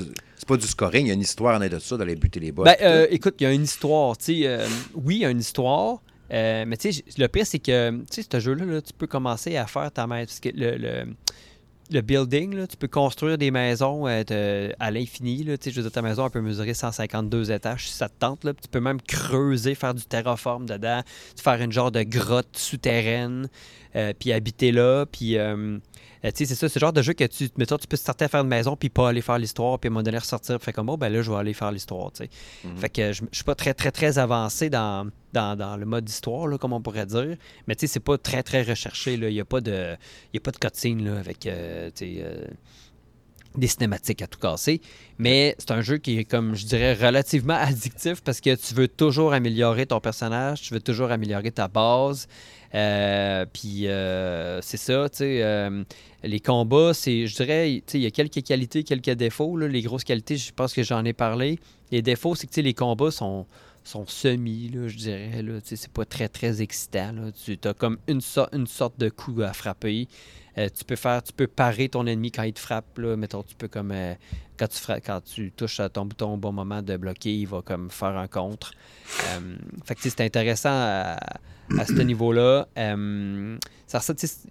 pas du scoring, il y a une histoire en aide de ça, d'aller buter les boss. Ben, euh, écoute, il y a une histoire. tu sais, euh, oui, il y a une histoire. euh, mais tu sais, le pire, c'est que tu sais, ce jeu-là, là, tu peux commencer à faire ta maison. Parce que le, le, le building, là, tu peux construire des maisons euh, à l'infini. là. Tu sais, Je veux dire, ta maison elle peut mesurer 152 étages si ça te tente. Là. Tu peux même creuser, faire du terraform dedans, faire une genre de grotte souterraine, euh, puis habiter là. Puis, euh, tu sais, c'est ça, c'est le genre de jeu que tu, mettons, tu peux starter à faire une maison, puis pas aller faire l'histoire, puis à un moment donné ressortir. Fait comme, oh, ben là, je vais aller faire l'histoire, tu sais. Mhm. Fait que je, je suis pas très, très, très avancé dans, dans, dans le mode histoire, là, comme on pourrait dire. Mais tu sais, c'est pas très, très recherché, là. Il n'y a pas de, y a pas de cutscene, là, avec, euh, tu sais, euh, des cinématiques à tout casser. Mais c'est un jeu qui est, comme je dirais, relativement (laughs) addictif parce que tu veux toujours améliorer ton personnage, tu veux toujours améliorer ta base. Euh, puis euh, c'est ça, tu sais. euh, les combats, c'est, je dirais, tu sais, il y a quelques qualités, quelques défauts. Les grosses qualités, je pense que j'en ai parlé. Les défauts, c'est que tu sais, les combats sont, sont semi, là, je dirais. Là, c'est pas très, très excitant. Là. Tu as comme une, une sorte de coup à frapper. Euh, tu peux faire, tu peux parer ton ennemi quand il te frappe. Là. Mettons, tu peux comme euh, quand tu quand tu touches ton bouton au bon moment de bloquer, il va comme faire un contre. Euh, fait que c'est intéressant à, à ce niveau-là. Ça,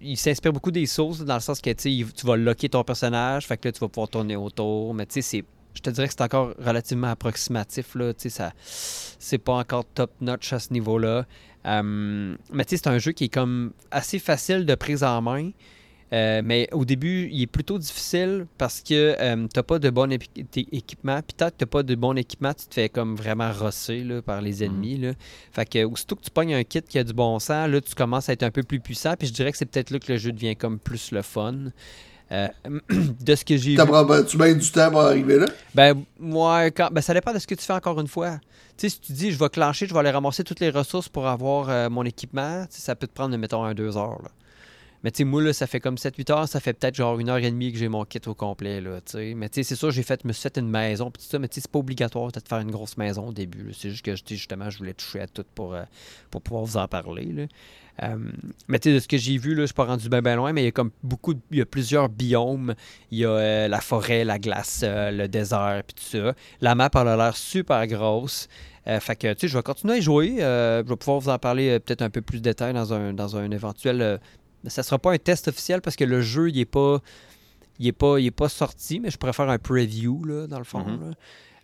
il s'inspire beaucoup des sources dans le sens que tu vas locker ton personnage, fait que là tu vas pouvoir tourner autour. Mais tu sais, c'est je te dirais que c'est encore relativement approximatif. Là, tu sais, ça, c'est pas encore top notch à ce niveau-là. Euh, mais tu sais, c'est un jeu qui est comme assez facile de prise en main. Euh, mais au début, il est plutôt difficile parce que euh, t'as pas de bon équipement. Puis tant que t'as pas de bon équipement, tu te fais comme vraiment rosser là, par les ennemis. Là. Fait que aussitôt que tu pognes un kit qui a du bon sens, là, tu commences à être un peu plus puissant. Puis je dirais que c'est peut-être là que le jeu devient comme plus le fun. Euh, (clears throat) de ce que j'ai vu. Ben, tu mets du temps pour arriver là? Ben, moi, quand, ben, ça dépend de ce que tu fais encore une fois. Tu sais, si tu dis, je vais clencher, je vais aller ramasser toutes les ressources pour avoir euh, mon équipement, tu sais, ça peut te prendre, mettons, un, deux heures. là. Mais tu sais, moi, là, ça fait comme 7-8 heures, ça fait peut-être genre une heure et demie que j'ai mon kit au complet, là. Mais tu sais, c'est sûr, j'ai fait, me suis fait une maison, pis tout ça, mais tu sais, c'est pas obligatoire de te faire une grosse maison au début. C'est juste que, justement, je voulais toucher à tout pour, euh, pour pouvoir vous en parler, là. Euh, mais tu sais, de ce que j'ai vu, là, je suis pas rendu bien ben loin, mais il y a comme beaucoup, de- il y a plusieurs biomes. Il y a euh, la forêt, la glace, euh, le désert, puis tout ça. La map, elle a l'air super grosse. Fait que, tu sais, je vais continuer à y jouer. Je vais pouvoir vous en parler peut-être un peu plus de détail dans un, dans un éventuel... ça sera pas un test officiel parce que le jeu, il est pas... Il est pas, il est pas sorti, mais je pourrais faire un preview, là, dans le fond. Mhm. là.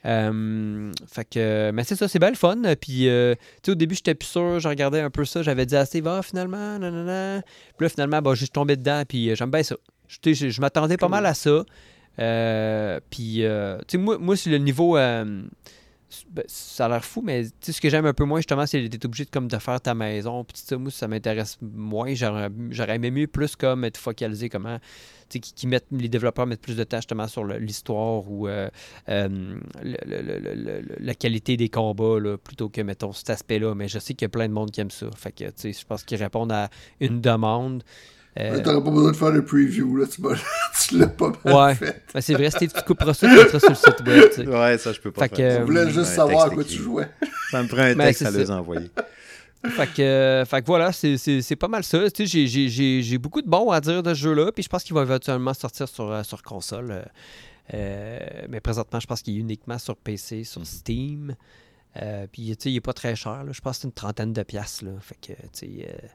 Euh, fait que, mais c'est ça, c'est bien le fun. Puis, euh, tu au début, j'étais plus sûr, je regardais un peu ça, j'avais dit à Steve, ah, finalement, nanana. Puis là, finalement, bah, j'ai tombé dedans, puis euh, j'aime bien ça. Je, je, je m'attendais pas mal à ça. Euh, puis, tu sais, moi, moi c'est le niveau. Ben, ça a l'air fou, mais ce que j'aime un peu moins, justement, c'est d'être obligé de, comme, de faire ta maison. Puis, ça, ça m'intéresse moins. J'aurais aimé mieux plus comme être focalisé, comment. Qui, qui mettent, les développeurs mettent plus de temps justement sur l'histoire ou euh, euh, le- le- le- la qualité des combats là, plutôt que, mettons, cet aspect-là. Mais je sais qu'il y a plein de monde qui aime ça. Fait que, je pense qu'ils répondent à une demande. Euh, T'aurais pas besoin de faire le preview, là. Tu, (laughs) l'as pas mal Ouais. fait. ben, c'est vrai, si tu couperas ça, tu mettras sur le site web. tu sais. Ouais, ça, je peux pas Fait faire. euh, Je voulais juste savoir à quoi tu jouais. (laughs) Ça me prend un Ben, texte c'est à ça. les envoyer. Fait que, euh, fait que voilà, c'est- c'est c'est pas mal ça. Tu sais, j'ai- j'ai- J'ai j'ai beaucoup de bons à dire de ce jeu-là, puis je pense qu'il va éventuellement sortir sur, euh, sur console. euh, mais présentement, je pense qu'il est uniquement sur PC, sur. Steam. Euh, puis, tu sais, il est pas très cher. là. Je pense que c'est une trentaine de piastres. Là. Fait que, tu sais, euh,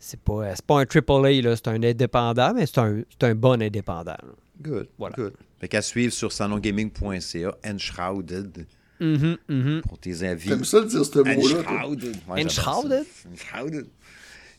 c'est pas, euh, c'est pas un AAA, là. c'est un indépendant, mais c'est un, c'est un bon indépendant. là. Good. Voilà. Good. Fait qu'à suivre sur salongaming.ca, Enshrouded, Mhm, mhm. pour tes avis. T'aimes ça de dire ce mot-là? Enshrouded. Ouais. Enshrouded? Enshrouded.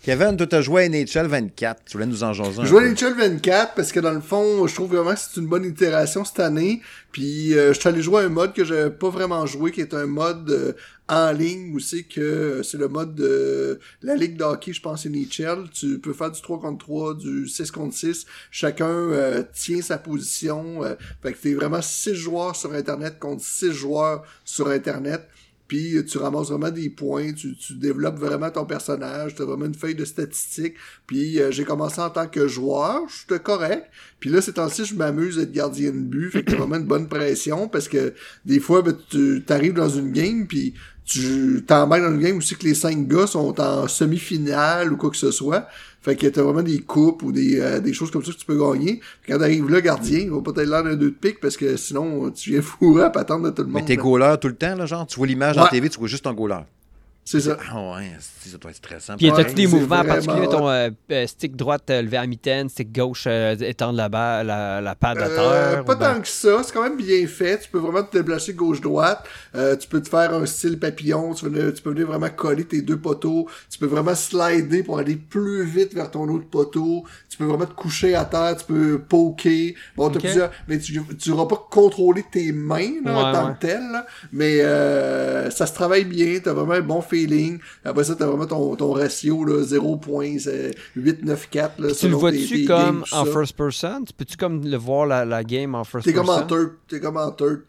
Kevin, toi, t'as joué à NHL 24. Tu voulais nous en jaser un Je joue à. NHL 24 parce que dans le fond, je trouve vraiment que c'est une bonne itération cette année. Puis euh, je suis allé jouer à un mode que j'avais pas vraiment joué, qui est un mode euh, en ligne aussi, que euh, c'est le mode de la Ligue de hockey, je pense, NHL. Tu peux faire du 3 contre 3, du 6 contre 6. Chacun euh, tient sa position. euh, fait que t'es vraiment 6 joueurs sur Internet contre 6 joueurs sur Internet. Puis euh, tu ramasses vraiment des points, tu, tu développes vraiment ton personnage, tu as vraiment une feuille de statistiques. Puis euh, j'ai commencé en tant que joueur, j'étais correct. Puis là, ces temps-ci, je m'amuse à être gardien de but, fait que t'as vraiment une bonne pression parce que des fois, ben, tu arrives dans une game, puis tu t'emmènes dans une game aussi que les cinq gars sont en semi-finale ou quoi que ce soit. Fait que t'as vraiment des coupes ou des, euh, des choses comme ça que tu peux gagner. Quand t'arrives là, gardien, il va peut-être l'air d'un deux de pique parce que sinon, tu viens (laughs) fourrer à patendre de tout le monde. Mais t'es là. goaler tout le temps, là, genre? Tu vois l'image dans la Ouais. TV, tu vois juste ton goaler. C'est ça. Ah ouais, c'est- ça doit être stressant. Puis, Ouais, as-tu des mouvements vraiment particuliers? Ton euh, euh, stick droite euh, levé à mitaine, stick gauche euh, étendre la, ba- la, la patte à Euh, terre? pas ou ben- tant que ça, c'est quand même bien fait. Tu peux vraiment te déplacer gauche-droite. Euh, tu peux te faire un style papillon. Tu, peux- tu peux venir vraiment coller tes deux poteaux. Tu peux vraiment slider pour aller plus vite vers ton autre poteau. Tu peux vraiment te coucher à terre. Tu peux poker. Bon, t'as Ok. plusieurs. Mais tu n'auras pas contrôler tes mains là, en tant ouais. que tel. là. Mais euh, ça se travaille bien. T'as vraiment un bon feeling. Après ça, t'as vraiment ton, ton ratio là, 0.894. là, Tu le vois-tu comme games, en ça. first person? Tu peux-tu comme le voir la, la game en first T'es comme person? en third. T'es comme en third.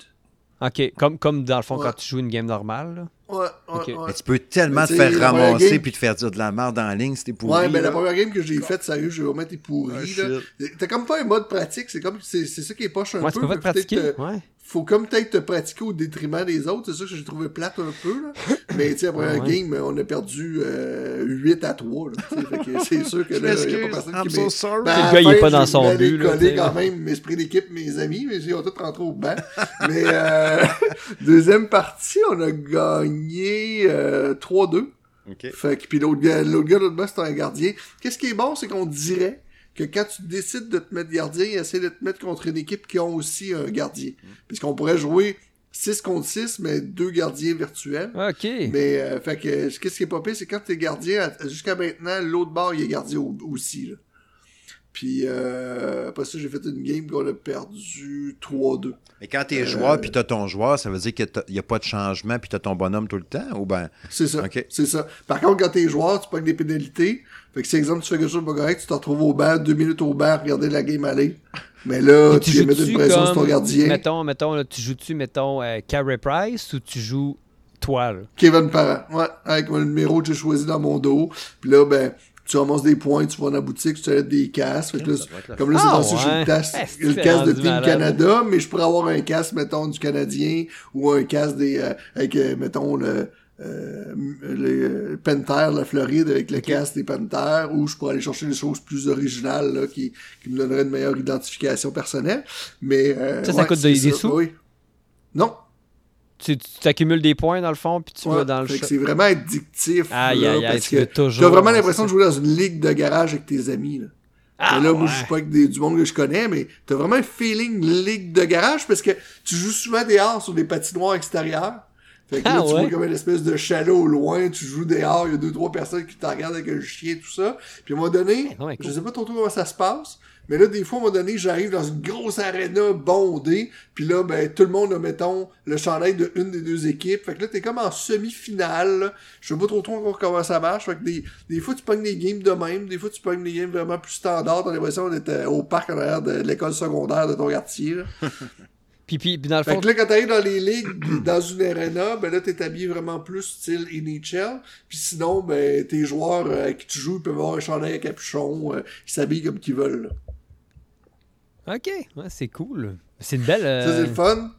Ok, comme, comme dans le fond Ouais. quand tu joues une game normale. là. Ouais, ouais, Ok. ouais. Mais tu peux tellement Mais te faire ramasser game- puis te faire dire de la merde en ligne si t'es pourri. Ouais, mais la première game que j'ai faite, sérieux, j'ai vraiment été pourri. Ah. T'as comme pas un mode pratique, c'est comme c'est c'est ça qui est poche un Ouais, peu. tu peux pas te pratiquer. Ouais. Faut comme peut-être te pratiquer au détriment des autres, c'est ça que j'ai trouvé plate un peu. Là. Mais tu sais, première Ouais, ouais. game, on a perdu euh, 8 à 3. Là, tu sais, fait que c'est sûr que là, y a m'excuse, pas personne I'm qui so sorry. Ben, Le gars, il est fin, pas dans son but, là, quand même mes esprits d'équipe, mes amis, mais ils ont tous rentré au banc. mais euh, (laughs) deuxième partie, on a gagné euh, 3-2. OK. Fait que puis l'autre gars, l'autre gars, l'autre bas, c'est un gardien. Qu'est-ce qui est bon, c'est qu'on dirait que quand tu décides de te mettre gardien, essaie de te mettre contre une équipe qui ont aussi un gardien. Puisqu'on pourrait jouer 6 contre 6, mais deux gardiens virtuels. Ok. Mais, euh, fait que, qu'est-ce qui est pas pire, c'est quand t'es gardien, jusqu'à maintenant, l'autre bord, il est gardien au- aussi, là. Puis euh, après ça, j'ai fait une game qu'on a perdu 3-2. Mais quand t'es Euh, joueur puis t'as ton joueur, ça veut dire qu'il n'y a pas de changement puis t'as ton bonhomme tout le temps? Ou ben? C'est ça. Ok. C'est ça. Par contre, quand t'es joueur, tu pognes des pénalités. Fait que si, exemple, tu fais quelque chose de pas correct, tu te retrouves au banc, deux minutes au banc, regarder la game aller. Mais là, Et tu viens mettre une pression sur ton comme, gardien. Mettons, mettons, là, tu joues-tu, mettons, euh, Carey Price ou tu joues toi, là? Kevin Parent. Ouais, avec mon numéro que j'ai choisi dans mon dos. Puis là, ben, tu ramasses des points, tu vas dans la boutique, tu achètes des casques. Fait que là, comme là, c'est Ah, dans ce tasse, c'est le casque de Team malade? Canada, mais je pourrais avoir un casque, mettons, du Canadien, ou un casque des, euh, avec, euh, mettons, le, euh, le euh, Panther, la Floride, avec le casque des Panthers, ou je pourrais aller chercher des choses plus originales, là, qui, qui me donneraient une meilleure identification personnelle. Mais, euh, Ça, ça ouais, coûte des sous? Oui. Non, Tu tu t'accumules des points, dans le fond, puis tu Ouais, vas dans le shop. c'est vraiment addictif. Aïe, là, aïe, aïe, parce tu que toujours T'as vraiment l'impression de jouer dans une ligue de garage avec tes amis. Là. Ah, là, moi, ouais. je suis pas avec des- du monde que je connais, mais t'as vraiment un feeling ligue de garage parce que tu joues souvent dehors sur des patinoires extérieures. Fait que là, Ah, tu ouais. vois comme une espèce de chalet au loin, tu joues dehors, il y a deux, trois personnes qui te regardent avec un chien, tout ça. Puis à un moment donné, Eh, non, mais cool. je sais pas trop comment ça se passe, mais là, des fois, à un moment donné, j'arrive dans une grosse arena bondée, puis là, ben, tout le monde a, mettons, le chandail de une des deux équipes. Fait que là, t'es comme en semi-finale. Je sais pas trop trop encore comment ça marche. Fait que des, des fois, tu pognes des games de même, des fois, tu pognes des games vraiment plus standards. T'as l'impression d'être euh, au parc en arrière de l'école secondaire de ton quartier, là. (laughs) Puis, puis, puis dans le Fait fond, que là, quand t'arrives dans les ligues, (clears throat) dans une arena, ben là, t'es habillé vraiment plus style NHL. Puis sinon, ben, tes joueurs euh, avec qui tu joues, ils peuvent avoir un chandail à capuchon. euh, ils s'habillent comme qu'ils veulent, là. OK, ouais, c'est cool. C'est une belle... euh, Ça, c'est le fun.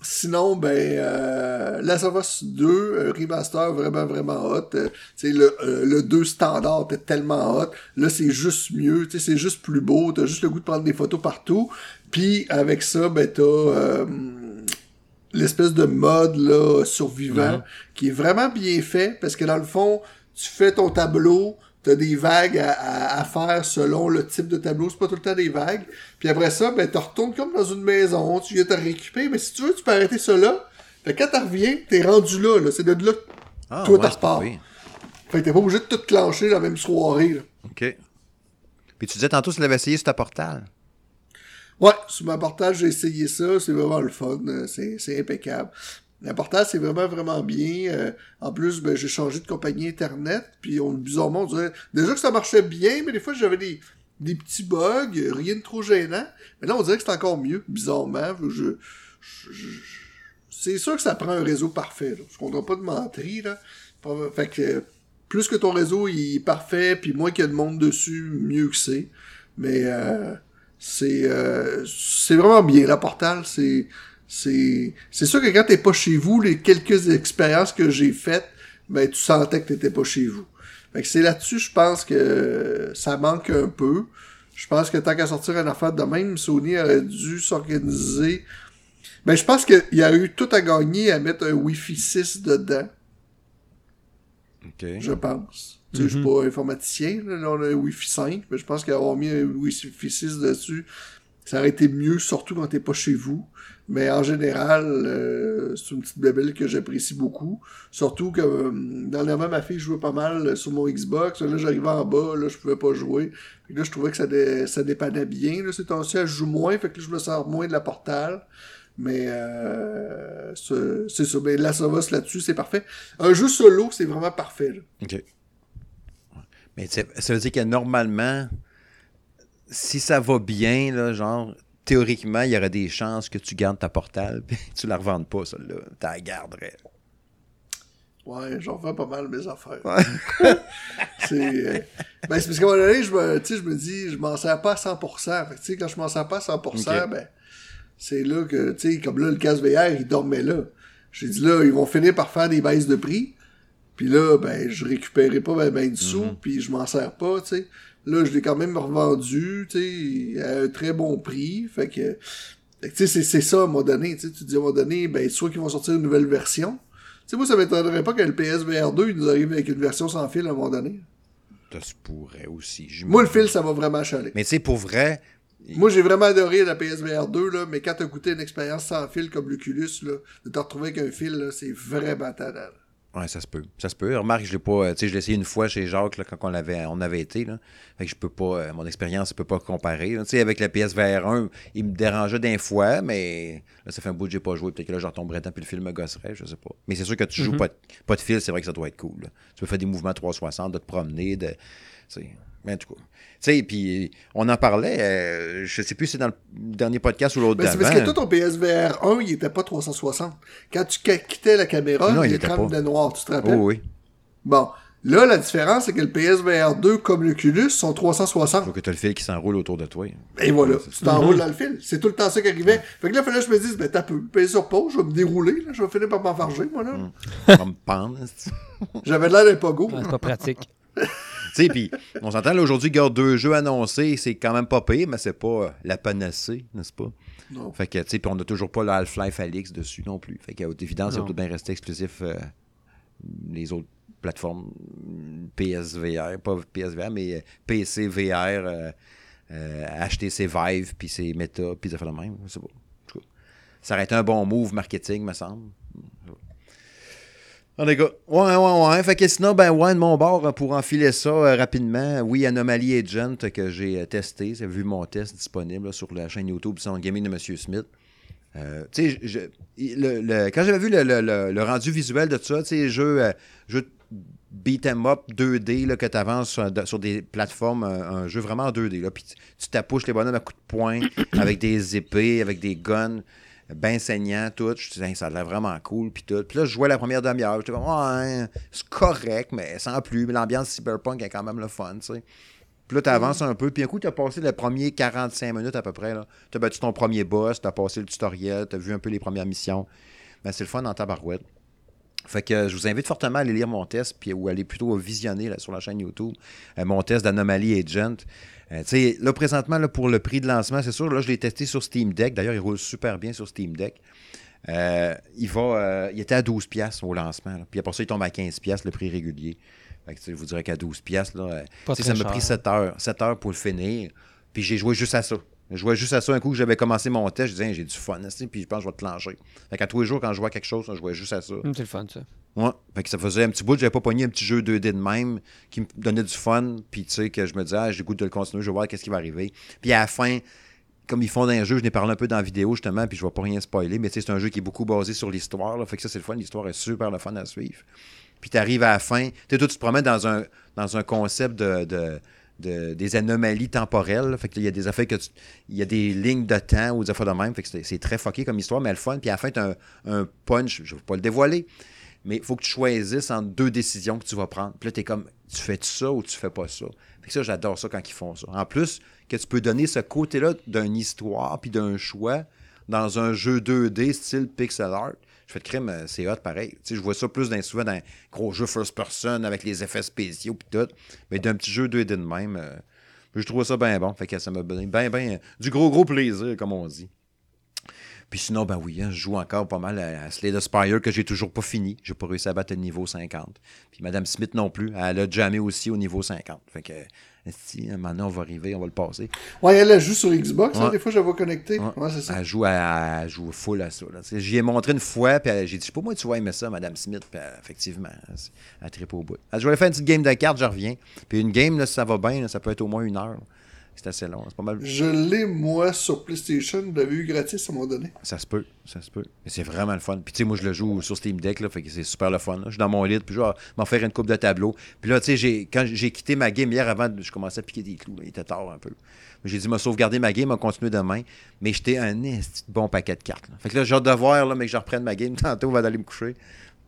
Sinon, ben, euh, Last of Us 2, euh, remaster vraiment, vraiment hot. Euh, sais, le, euh, le 2 standard était tellement hot. Là, c'est juste mieux. Tu sais, c'est juste plus beau. T'as juste le goût de prendre des photos partout. Puis, avec ça, ben, t'as euh, l'espèce de mode, là, survivant, qui est vraiment bien fait. Parce que, dans le fond, tu fais ton tableau, t'as des vagues à, à- à faire selon le type de tableau. C'est pas tout le temps des vagues. Puis après ça, ben, tu retournes comme dans une maison, tu viens te récupérer, mais si tu veux, tu peux arrêter ça là. Fait que quand tu reviens, t'es rendu là, là. C'est de là que Ah, Toi, ouais, pas repars. Fait que t'es pas obligé de tout clencher la même soirée, là. OK. Puis tu disais tantôt que tu l'avais essayé sur ta portale. Ouais, sur ma portage, j'ai essayé ça, c'est vraiment le fun, c'est impeccable. La portage, c'est vraiment, vraiment bien. euh, en plus, ben, j'ai changé de compagnie Internet, puis on, bizarrement, on dirait, déjà que ça marchait bien, mais des fois, j'avais des, des petits bugs, rien de trop gênant. Mais là, on dirait que c'est encore mieux, bizarrement. Je, je- je- c'est sûr que ça prend un réseau parfait, là. Je ne comprends pas de menterie, là. Fait que, plus que ton réseau il est parfait, puis moins qu'il y a de monde dessus, mieux que c'est. Mais, euh, c'est euh, c'est vraiment bien la portal c'est c'est c'est sûr que quand t'es pas chez vous les quelques expériences que j'ai faites ben tu sentais que t'étais pas chez vous. Fait que c'est là-dessus je pense que ça manque un peu. Je pense que tant qu'à sortir une affaire de même Sony aurait dû s'organiser. Ben je pense qu'il y a eu tout à gagner à mettre un Wi-Fi 6 dedans. OK. je pense. Tu sais, je suis pas informaticien, là, là, on a un Wi-Fi 5, mais je pense qu'avoir mis un Wi-Fi 6 dessus, ça aurait été mieux, surtout quand t'es pas chez vous. Mais en général, euh, c'est une petite bébelle que j'apprécie beaucoup. Surtout que euh, dernièrement, ma fille jouait pas mal euh, sur mon Xbox. Là, j'arrivais en bas, là, je pouvais pas jouer. Là, je trouvais que ça, dé- dépannait bien. Là, ces temps-ci, elle joue moins, fait que là, je me sers moins de la portale. Mais euh, c'est c'est ça. Mais la Us là-dessus, c'est parfait. Un jeu solo, c'est vraiment parfait. OK. Mais ça veut dire que normalement, si ça va bien, là, genre, théoriquement, il y aurait des chances que tu gardes ta portale (laughs) puis tu la revendes pas, celle-là. Tu la garderais. Ouais, j'en fais pas mal mes affaires. Ouais. (laughs) c'est euh, ben, c'est parce qu'à un moment donné, je me, je dis, je m'en sers pas à 100%. Fait que, tu sais, quand je m'en sers pas à 100%, Ok. ben, c'est là que, tu sais, comme là, le casque VR, il dormait là. J'ai dit, là, ils vont finir par faire des baisses de prix. Puis là, ben, je récupérais pas ben, ben du sous, puis je m'en sers pas, tu sais. Là, je l'ai quand même revendu, tu sais, à un très bon prix. Fait que, tu sais, c'est- c'est ça à un moment donné. Tu tu dis à un moment donné, ben, soit qu'ils vont sortir une nouvelle version. Tu sais, moi, ça m'étonnerait pas que le PSVR 2, il nous arrive avec une version sans fil à un moment donné. Ça se pourrait aussi. Moi, le fil, ça va vraiment chaler. Mais tu sais, pour vrai, Moi, j'ai vraiment adoré la PSVR 2, là, mais quand t'as goûté une expérience sans fil comme l'Oculus, de te retrouver avec un fil, c'est vraiment tannant. Ouais, ça se peut. Ça se peut. Remarque, je l'ai pas. euh, Tu sais, je l'ai essayé une fois chez Jacques là, quand on avait, on avait été. Là. Fait que je peux pas. euh, mon expérience ne peut pas comparer. Tu sais, avec le PSVR 1, il me dérangeait d'un fois, mais là, ça fait un bout que j'ai pas joué. Peut-être que là, je retomberais tant puis le film me gosserait, je sais pas. Mais c'est sûr que tu joues pas, de, pas de fil, c'est vrai que ça doit être cool. là. Tu peux faire des mouvements 360, de te promener, de. Mais en tout cas. Tu sais, puis on en parlait, euh, je sais plus si c'est dans le dernier podcast ou l'autre Ben, c'est parce que toi, ton PSVR 1, il était pas 360. Quand tu quittais la caméra, Non, il était pas. de noir, tu te rappelles? Oh oui. Bon. Là, la différence, c'est que le PSVR 2 comme l'Oculus sont 360. Faut que tu as le fil qui s'enroule autour de toi. Et voilà, tu t'enroules dans le fil. C'est tout le temps ça qui arrivait. Fait que là, fallait que je me dise, ben, t'as peu, paye sur pause, je vais me dérouler, là, je vais finir par m'enfarger, moi, là. (laughs) On va me pendre. J'avais l'air d'un pogo. Ouais, c'est pas pratique. (laughs) Sais, puis on s'entend là aujourd'hui, garde deux jeux annoncés, c'est quand même pas pire, mais c'est pas euh, la panacée, n'est-ce pas? Non. Fait que, tu sais, puis on n'a toujours pas le Half-Life Alix dessus non plus. Fait qu'à haute évidence, ça tout bien rester exclusif euh, les autres plateformes PSVR, pas PSVR, mais euh, PC VR, euh, euh, HTC Vive, puis c'est Meta, puis ça fait le même. Je sais pas. Ça aurait été un bon move marketing, me semble. Ah, les gars. Ouais, ouais, ouais. Fait que sinon, ben, ouais, de mon bord, euh, pour enfiler ça euh, rapidement, oui, Anomaly Agent que j'ai euh, testé. J'ai vu mon test disponible là, sur la chaîne YouTube Sound Gaming de M. Smith. Euh, tu sais, le- le- quand j'avais vu le, le- rendu visuel de ça, tu sais, jeu, euh, jeu beat 'em up 2D là, que tu avances sur, de- sur des plateformes, un, jeu vraiment en 2D. Là, puis tu, tapouches les bonhommes à coups de poing, avec des épées, avec des guns, bien saignant, tout. Je disais, Hey, ça a l'air vraiment cool, puis tout. Puis là, je jouais la première demi-heure. J'étais comme, ouais, c'est correct, mais sans plus. Mais l'ambiance cyberpunk est quand même le fun, tu sais. Puis là, tu avances un peu. Puis un coup, tu as passé les premiers 45 minutes à peu près. Tu as battu ton premier boss, tu as passé le tutoriel, tu as vu un peu les premières missions. Ben, c'est le fun en tabarouette. Fait que je vous invite fortement à aller lire mon test, puis ou aller plutôt visionner là, sur la chaîne YouTube euh, mon test d'Anomaly Agent. Euh, là, présentement, là, pour le prix de lancement, c'est sûr, là, je l'ai testé sur Steam Deck. D'ailleurs, il roule super bien sur Steam Deck. Euh, il va, euh, il était à 12$ piastres au lancement. là. Puis après ça, il tombe à 15$, piastres, le prix régulier. Fait que, je vous dirais qu'à 12$, piastres, là, ça m'a pris cher. 7 heures, 7 heures pour le finir. Puis j'ai joué juste à ça. Je jouais juste à ça un coup que j'avais commencé mon test. Je disais, Hey, j'ai du fun, puis je pense que je vais te lancer. Fait qu'à tous les jours, quand je vois quelque chose, je jouais juste à ça. Hum, c'est le fun, ça. Ouais. Fait que ça faisait un petit bout, j'avais pas pogné un petit jeu 2D de même qui me donnait du fun, puis tu sais que je me disais ah, j'ai le goût de le continuer, je vais voir qu'est-ce qui va arriver. Puis à la fin, comme ils font dans un jeu, je n'ai parlé un peu dans la vidéo justement, puis je vais pas rien spoiler, mais tu sais c'est un jeu qui est beaucoup basé sur l'histoire, fait que ça c'est le fun, l'histoire est super le fun à suivre. Puis tu arrives à la fin, tu sais toi tu te promènes dans un dans un concept de, de- de- des anomalies temporelles. Fait qu'il y a des affaires que il y a des lignes de temps ou des affaires de même. C'est, très fucké comme histoire, mais le fun. Puis à la fin, tu as un, un punch, je ne vais pas le dévoiler, mais il faut que tu choisisses entre deux décisions que tu vas prendre. Puis là, tu es comme, tu fais ça ou tu fais pas ça? Fait que ça, j'adore ça quand ils font ça. En plus, que tu peux donner ce côté-là d'une histoire puis d'un choix dans un jeu 2D style pixel art. Je fais de crime, euh, c'est hot pareil. Je vois ça plus dans, souvent dans un gros jeu first person avec les effets spéciaux puis tout. Mais d'un petit jeu 2D de même, euh, je trouve ça bien bon. Fait que ça m'a donné bien, bien, du gros, gros plaisir, comme on dit. Puis sinon, ben oui, hein, je joue encore pas mal à, à Slay the Spire que j'ai toujours pas fini. J'ai pas réussi à battre le niveau 50. Puis Madame Smith non plus, elle a jamais aussi au niveau 50. Fait que si maintenant on va arriver, on va le passer. Ouais, elle, elle joue sur Xbox, hein, des fois, je la vois connectée. Ouais. Ouais, c'est ça. Elle joue, à, elle joue full à ça. J'y ai montré une fois, puis j'ai dit, je sais pas moi, tu vas aimer ça, Madame Smith. Puis elle- effectivement, elle, tripe au bout. Elle dit, je vais aller faire une petite game de cartes, je reviens. Puis une game, là, si ça va bien, là, ça peut être au moins une heure. là. C'est assez long. C'est pas mal. Je l'ai, moi, sur PlayStation. Je l'avais eu gratis à un moment donné. Ça se peut, ça se peut. Mais c'est vraiment le fun. Puis tu sais, moi je le joue sur Steam Deck, là, fait que c'est super le fun. là. Je suis dans mon lit, puis je vais m'en faire une coupe de tableau. Puis là, tu sais, quand j'ai quitté ma game hier avant, je commençais à piquer des clous. là. Il était tard un peu. Mais J'ai dit, me sauvegarder ma game, on continuer demain. Mais j'étais un bon paquet de cartes. là. Fait que là, j'ai hâte de voir, là, mais que je reprenne ma game (laughs) tantôt avant d'aller me coucher.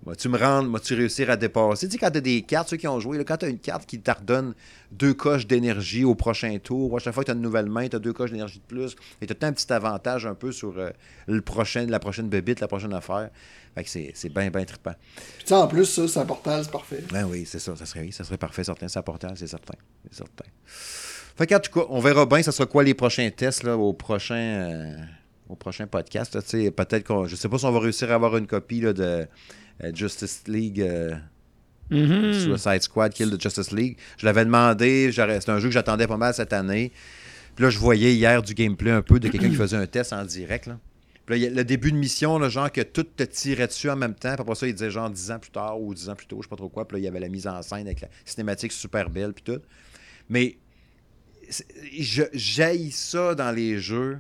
Vas-tu me rendre, vas-tu réussir à dépasser? Tu sais, quand tu as des cartes, ceux qui ont joué, là, quand tu as une carte qui te redonne deux coches d'énergie au prochain tour, à chaque fois que tu as une nouvelle main, tu as deux coches d'énergie de plus, et tu as un petit avantage un peu sur euh, le prochain, la prochaine bébite, la prochaine affaire. Fait que c'est bien, bien trippant. Puis tu sais, en plus, ça, c'est un portal, c'est parfait. Ben oui, c'est ça, ça serait, oui, ça serait parfait, certain, c'est important, c'est certain. C'est certain. Fait qu'en tout cas, on verra bien, ça sera quoi les prochains tests là, au prochain. euh, au prochain podcast, tu peut-être qu'on. Je sais pas si on va réussir à avoir une copie là, de Justice League. euh, Mhm. Suicide Squad, Kill the Justice League. Je l'avais demandé, c'est un jeu que j'attendais pas mal cette année. Puis là, je voyais hier du gameplay un peu de quelqu'un qui (clears throat) faisait un test en direct. Là. Puis là, le début de mission, là, genre que tout te tirait dessus en même temps. Puis après ça, il disait genre 10 ans plus tard ou 10 ans plus tôt, je sais pas trop quoi. Puis là, il y avait la mise en scène avec la cinématique super belle, puis tout. Mais je j'haïs ça dans les jeux.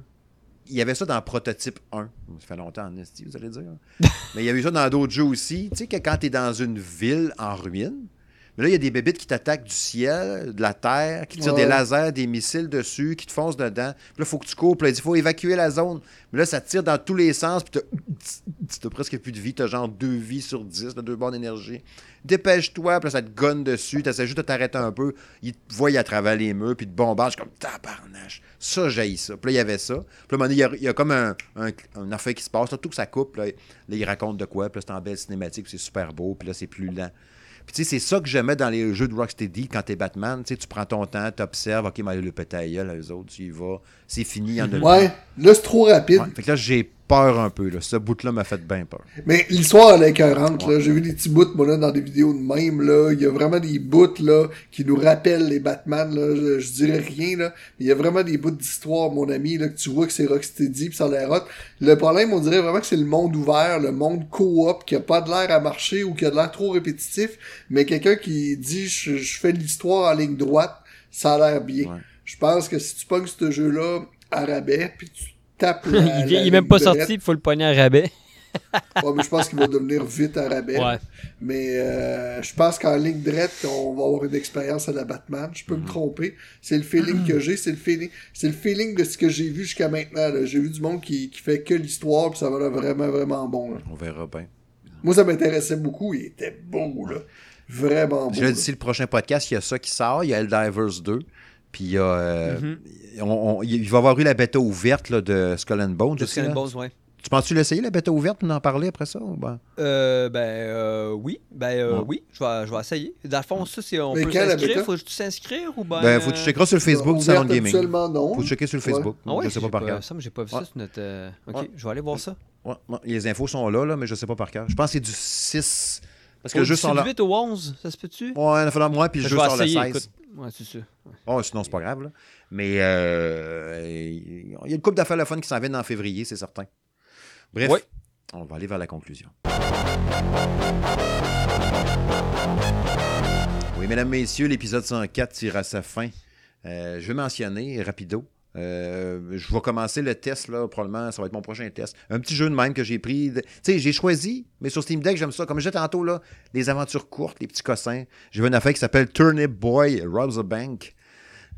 Il y avait ça dans Prototype 1. Ça fait longtemps en esti, vous allez dire. Mais il y avait ça dans d'autres jeux aussi. Tu sais que quand tu es dans une ville en ruine, mais là, il y a des bébites qui t'attaquent du ciel, de la terre, qui tirent Ouais. des lasers, des missiles dessus, qui te foncent dedans. Puis là, il faut que tu cours. Puis là, il faut évacuer la zone. Mais là, ça tire dans tous les sens. Puis t'as- presque plus de vie. T'as genre deux vies sur dix, deux barres d'énergie. Dépêche-toi. Puis là, ça te gonne dessus. T'essaies juste de t'arrêter un peu. Ils te voient à travers les murs. Puis te bombardent. Je suis comme tabarnache. Ça, j'ai ça. Puis là, il y avait ça. Puis là, il y a, il y a comme un, un, un affaire qui se passe. Là, tout que ça coupe. Là, là, il raconte de quoi. Puis là, c'est en belle cinématique. C'est super beau. Puis là, c'est plus lent. Puis tu sais, c'est ça que j'aimais dans les jeux de Rocksteady quand t'es Batman. Tu sais, tu prends ton temps, t'observes, ok, mais le gueule, eux autres, tu y vas. C'est fini, en plus. Ouais, là, c'est trop rapide. Ouais. Fait que là, j'ai peur un peu. Là. Ce bout-là m'a fait bien peur. Mais l'histoire, elle est écœurante, là. J'ai vu des petits bouts, moi, là, dans des vidéos de même, là. Il y a vraiment des bouts, là, qui nous rappellent les Batman, là. Je, je dirais rien, là. Mais il y a vraiment des bouts d'histoire, mon ami, là, que tu vois que c'est Rocksteady, pis ça a l'air hot. Le problème, on dirait vraiment que c'est le monde ouvert, le monde coop, qui a pas de l'air à marcher ou qui a de l'air trop répétitif. Mais quelqu'un qui dit, je, je fais de l'histoire en ligne droite, ça a l'air bien. Ouais. Je pense que si tu pognes ce jeu-là à rabais, puis tu (laughs) la, il, vient- la il est même pas sorti, il faut le pogner à rabais. Ouais, mais je pense qu'il va devenir vite à rabais. Ouais. Mais euh, je pense qu'en ligne droite, on va avoir une expérience à la Batman. Je peux me tromper. C'est le feeling que j'ai. C'est le feeling. C'est le feeling de ce que j'ai vu jusqu'à maintenant. là. J'ai vu du monde qui, qui fait que l'histoire, puis ça va l'air vraiment, vraiment bon. là. On verra bien. Moi, ça m'intéressait beaucoup. Il était beau, là. Vraiment beau. Je le là. dis, le prochain podcast, il y a ça qui sort. Il y a Eldivers 2. Puis il y a. euh, Mhm. on- on- il va y avoir eu la bêta ouverte là, de Skull and Bones. De aussi, Skull and. Bones, ouais. Tu penses-tu l'essayer, la bêta ouverte, puis en parler après ça? ou ben? Euh, ben euh, oui, ben euh, Ouais. oui, je vais, je vais essayer. Dans le fond, ça, c'est on Mais peut s'inscrire, faut que tu s'inscrire ou ben... Ben, faut que tu checkeras sur le Facebook du Salon Gaming. habituellement, non. Faut checker sur le Ouais. Facebook. Ah ouais, je sais pas par cœur. Ça, mais j'ai pas vu Ouais. ça sur notre... euh, Ok, Ouais. je vais aller voir ça. Ouais, ouais, les infos sont là, là, mais je sais pas par cœur. Je pense que c'est du 6. Parce que le jeu du sort là. 8 au 11, ça se peut-tu? Ouais, il a fallu moi, puis le vais sort le essayer, 16. écoute. Ouais, c'est ça. Oh, sinon, c'est pas grave. Là. Mais euh, il y a une couple d'affaires le fun qui s'en viennent en février, c'est certain. Bref, Ouais. on va aller vers la conclusion. Oui, mesdames, messieurs, l'épisode 104 tire à sa fin. Euh, je vais mentionner, rapido, euh, je vais commencer le test, là, probablement, ça va être mon prochain test. Un petit jeu de même que j'ai pris. de- Tu sais, j'ai choisi, mais sur Steam Deck, j'aime ça. Comme je disais tantôt, là, les aventures courtes, les petits cossins. J'ai vu une affaire qui s'appelle Turnip Boy Robs a Bank.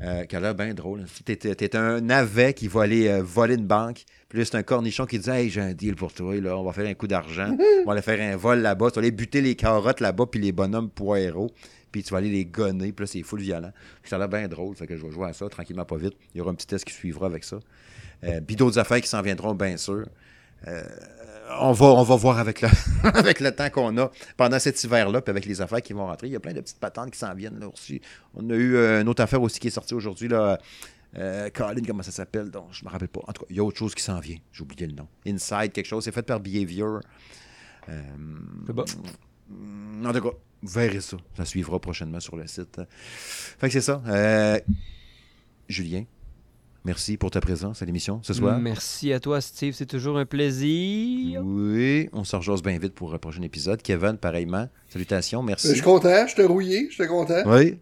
Euh, qui a l'air bien drôle. T'es, t'es- t'es un navet qui va aller euh, voler une banque. Puis là, c'est un cornichon qui dit Hey, j'ai un deal pour toi, là, on va faire un coup d'argent. (laughs) on va aller faire un vol là-bas. Tu vas aller buter les carottes là-bas, puis les bonhommes poireaux. Puis tu vas aller les gonner. Puis là, c'est full violent. Ça a l'air bien drôle. Fait que je vais jouer à ça tranquillement, pas vite. Il y aura un petit test qui suivra avec ça. Euh, puis d'autres affaires qui s'en viendront, bien sûr. Euh, on, va, voir avec le, (laughs) avec le temps qu'on a pendant cet hiver-là, puis avec les affaires qui vont rentrer. Il y a plein de petites patentes qui s'en viennent là aussi. On a eu euh, une autre affaire aussi qui est sortie aujourd'hui. là. Colin, comment ça s'appelle? Donc, je me rappelle pas. En tout cas, il y a autre chose qui s'en vient. J'ai oublié le nom. Inside, quelque chose. C'est fait par Behavior. C'est bon. En tout cas, vous verrez ça. Ça suivra prochainement sur le site. Fait que c'est ça. Euh, Julien, merci pour ta présence à l'émission ce soir. Merci à toi, Steve. C'est toujours un plaisir. Oui, on se rejase bien vite pour un prochain épisode. Kevin, pareillement. Salutations, Euh, Je merci. suis content, j'étais rouillé, j'étais content. Oui.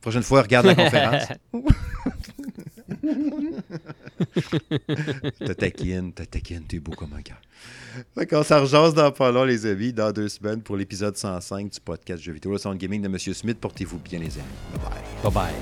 Prochaine fois, regarde la conférence. (laughs) (laughs) T'as taquine, t'as taquine, t'es beau comme un gars. Fait qu'on dans pas long, les amis, dans deux semaines pour l'épisode 105 du podcast Jeux vidéo, le Sound Gaming de M. Smith. Portez-vous bien, les amis. Bye bye. Bye bye.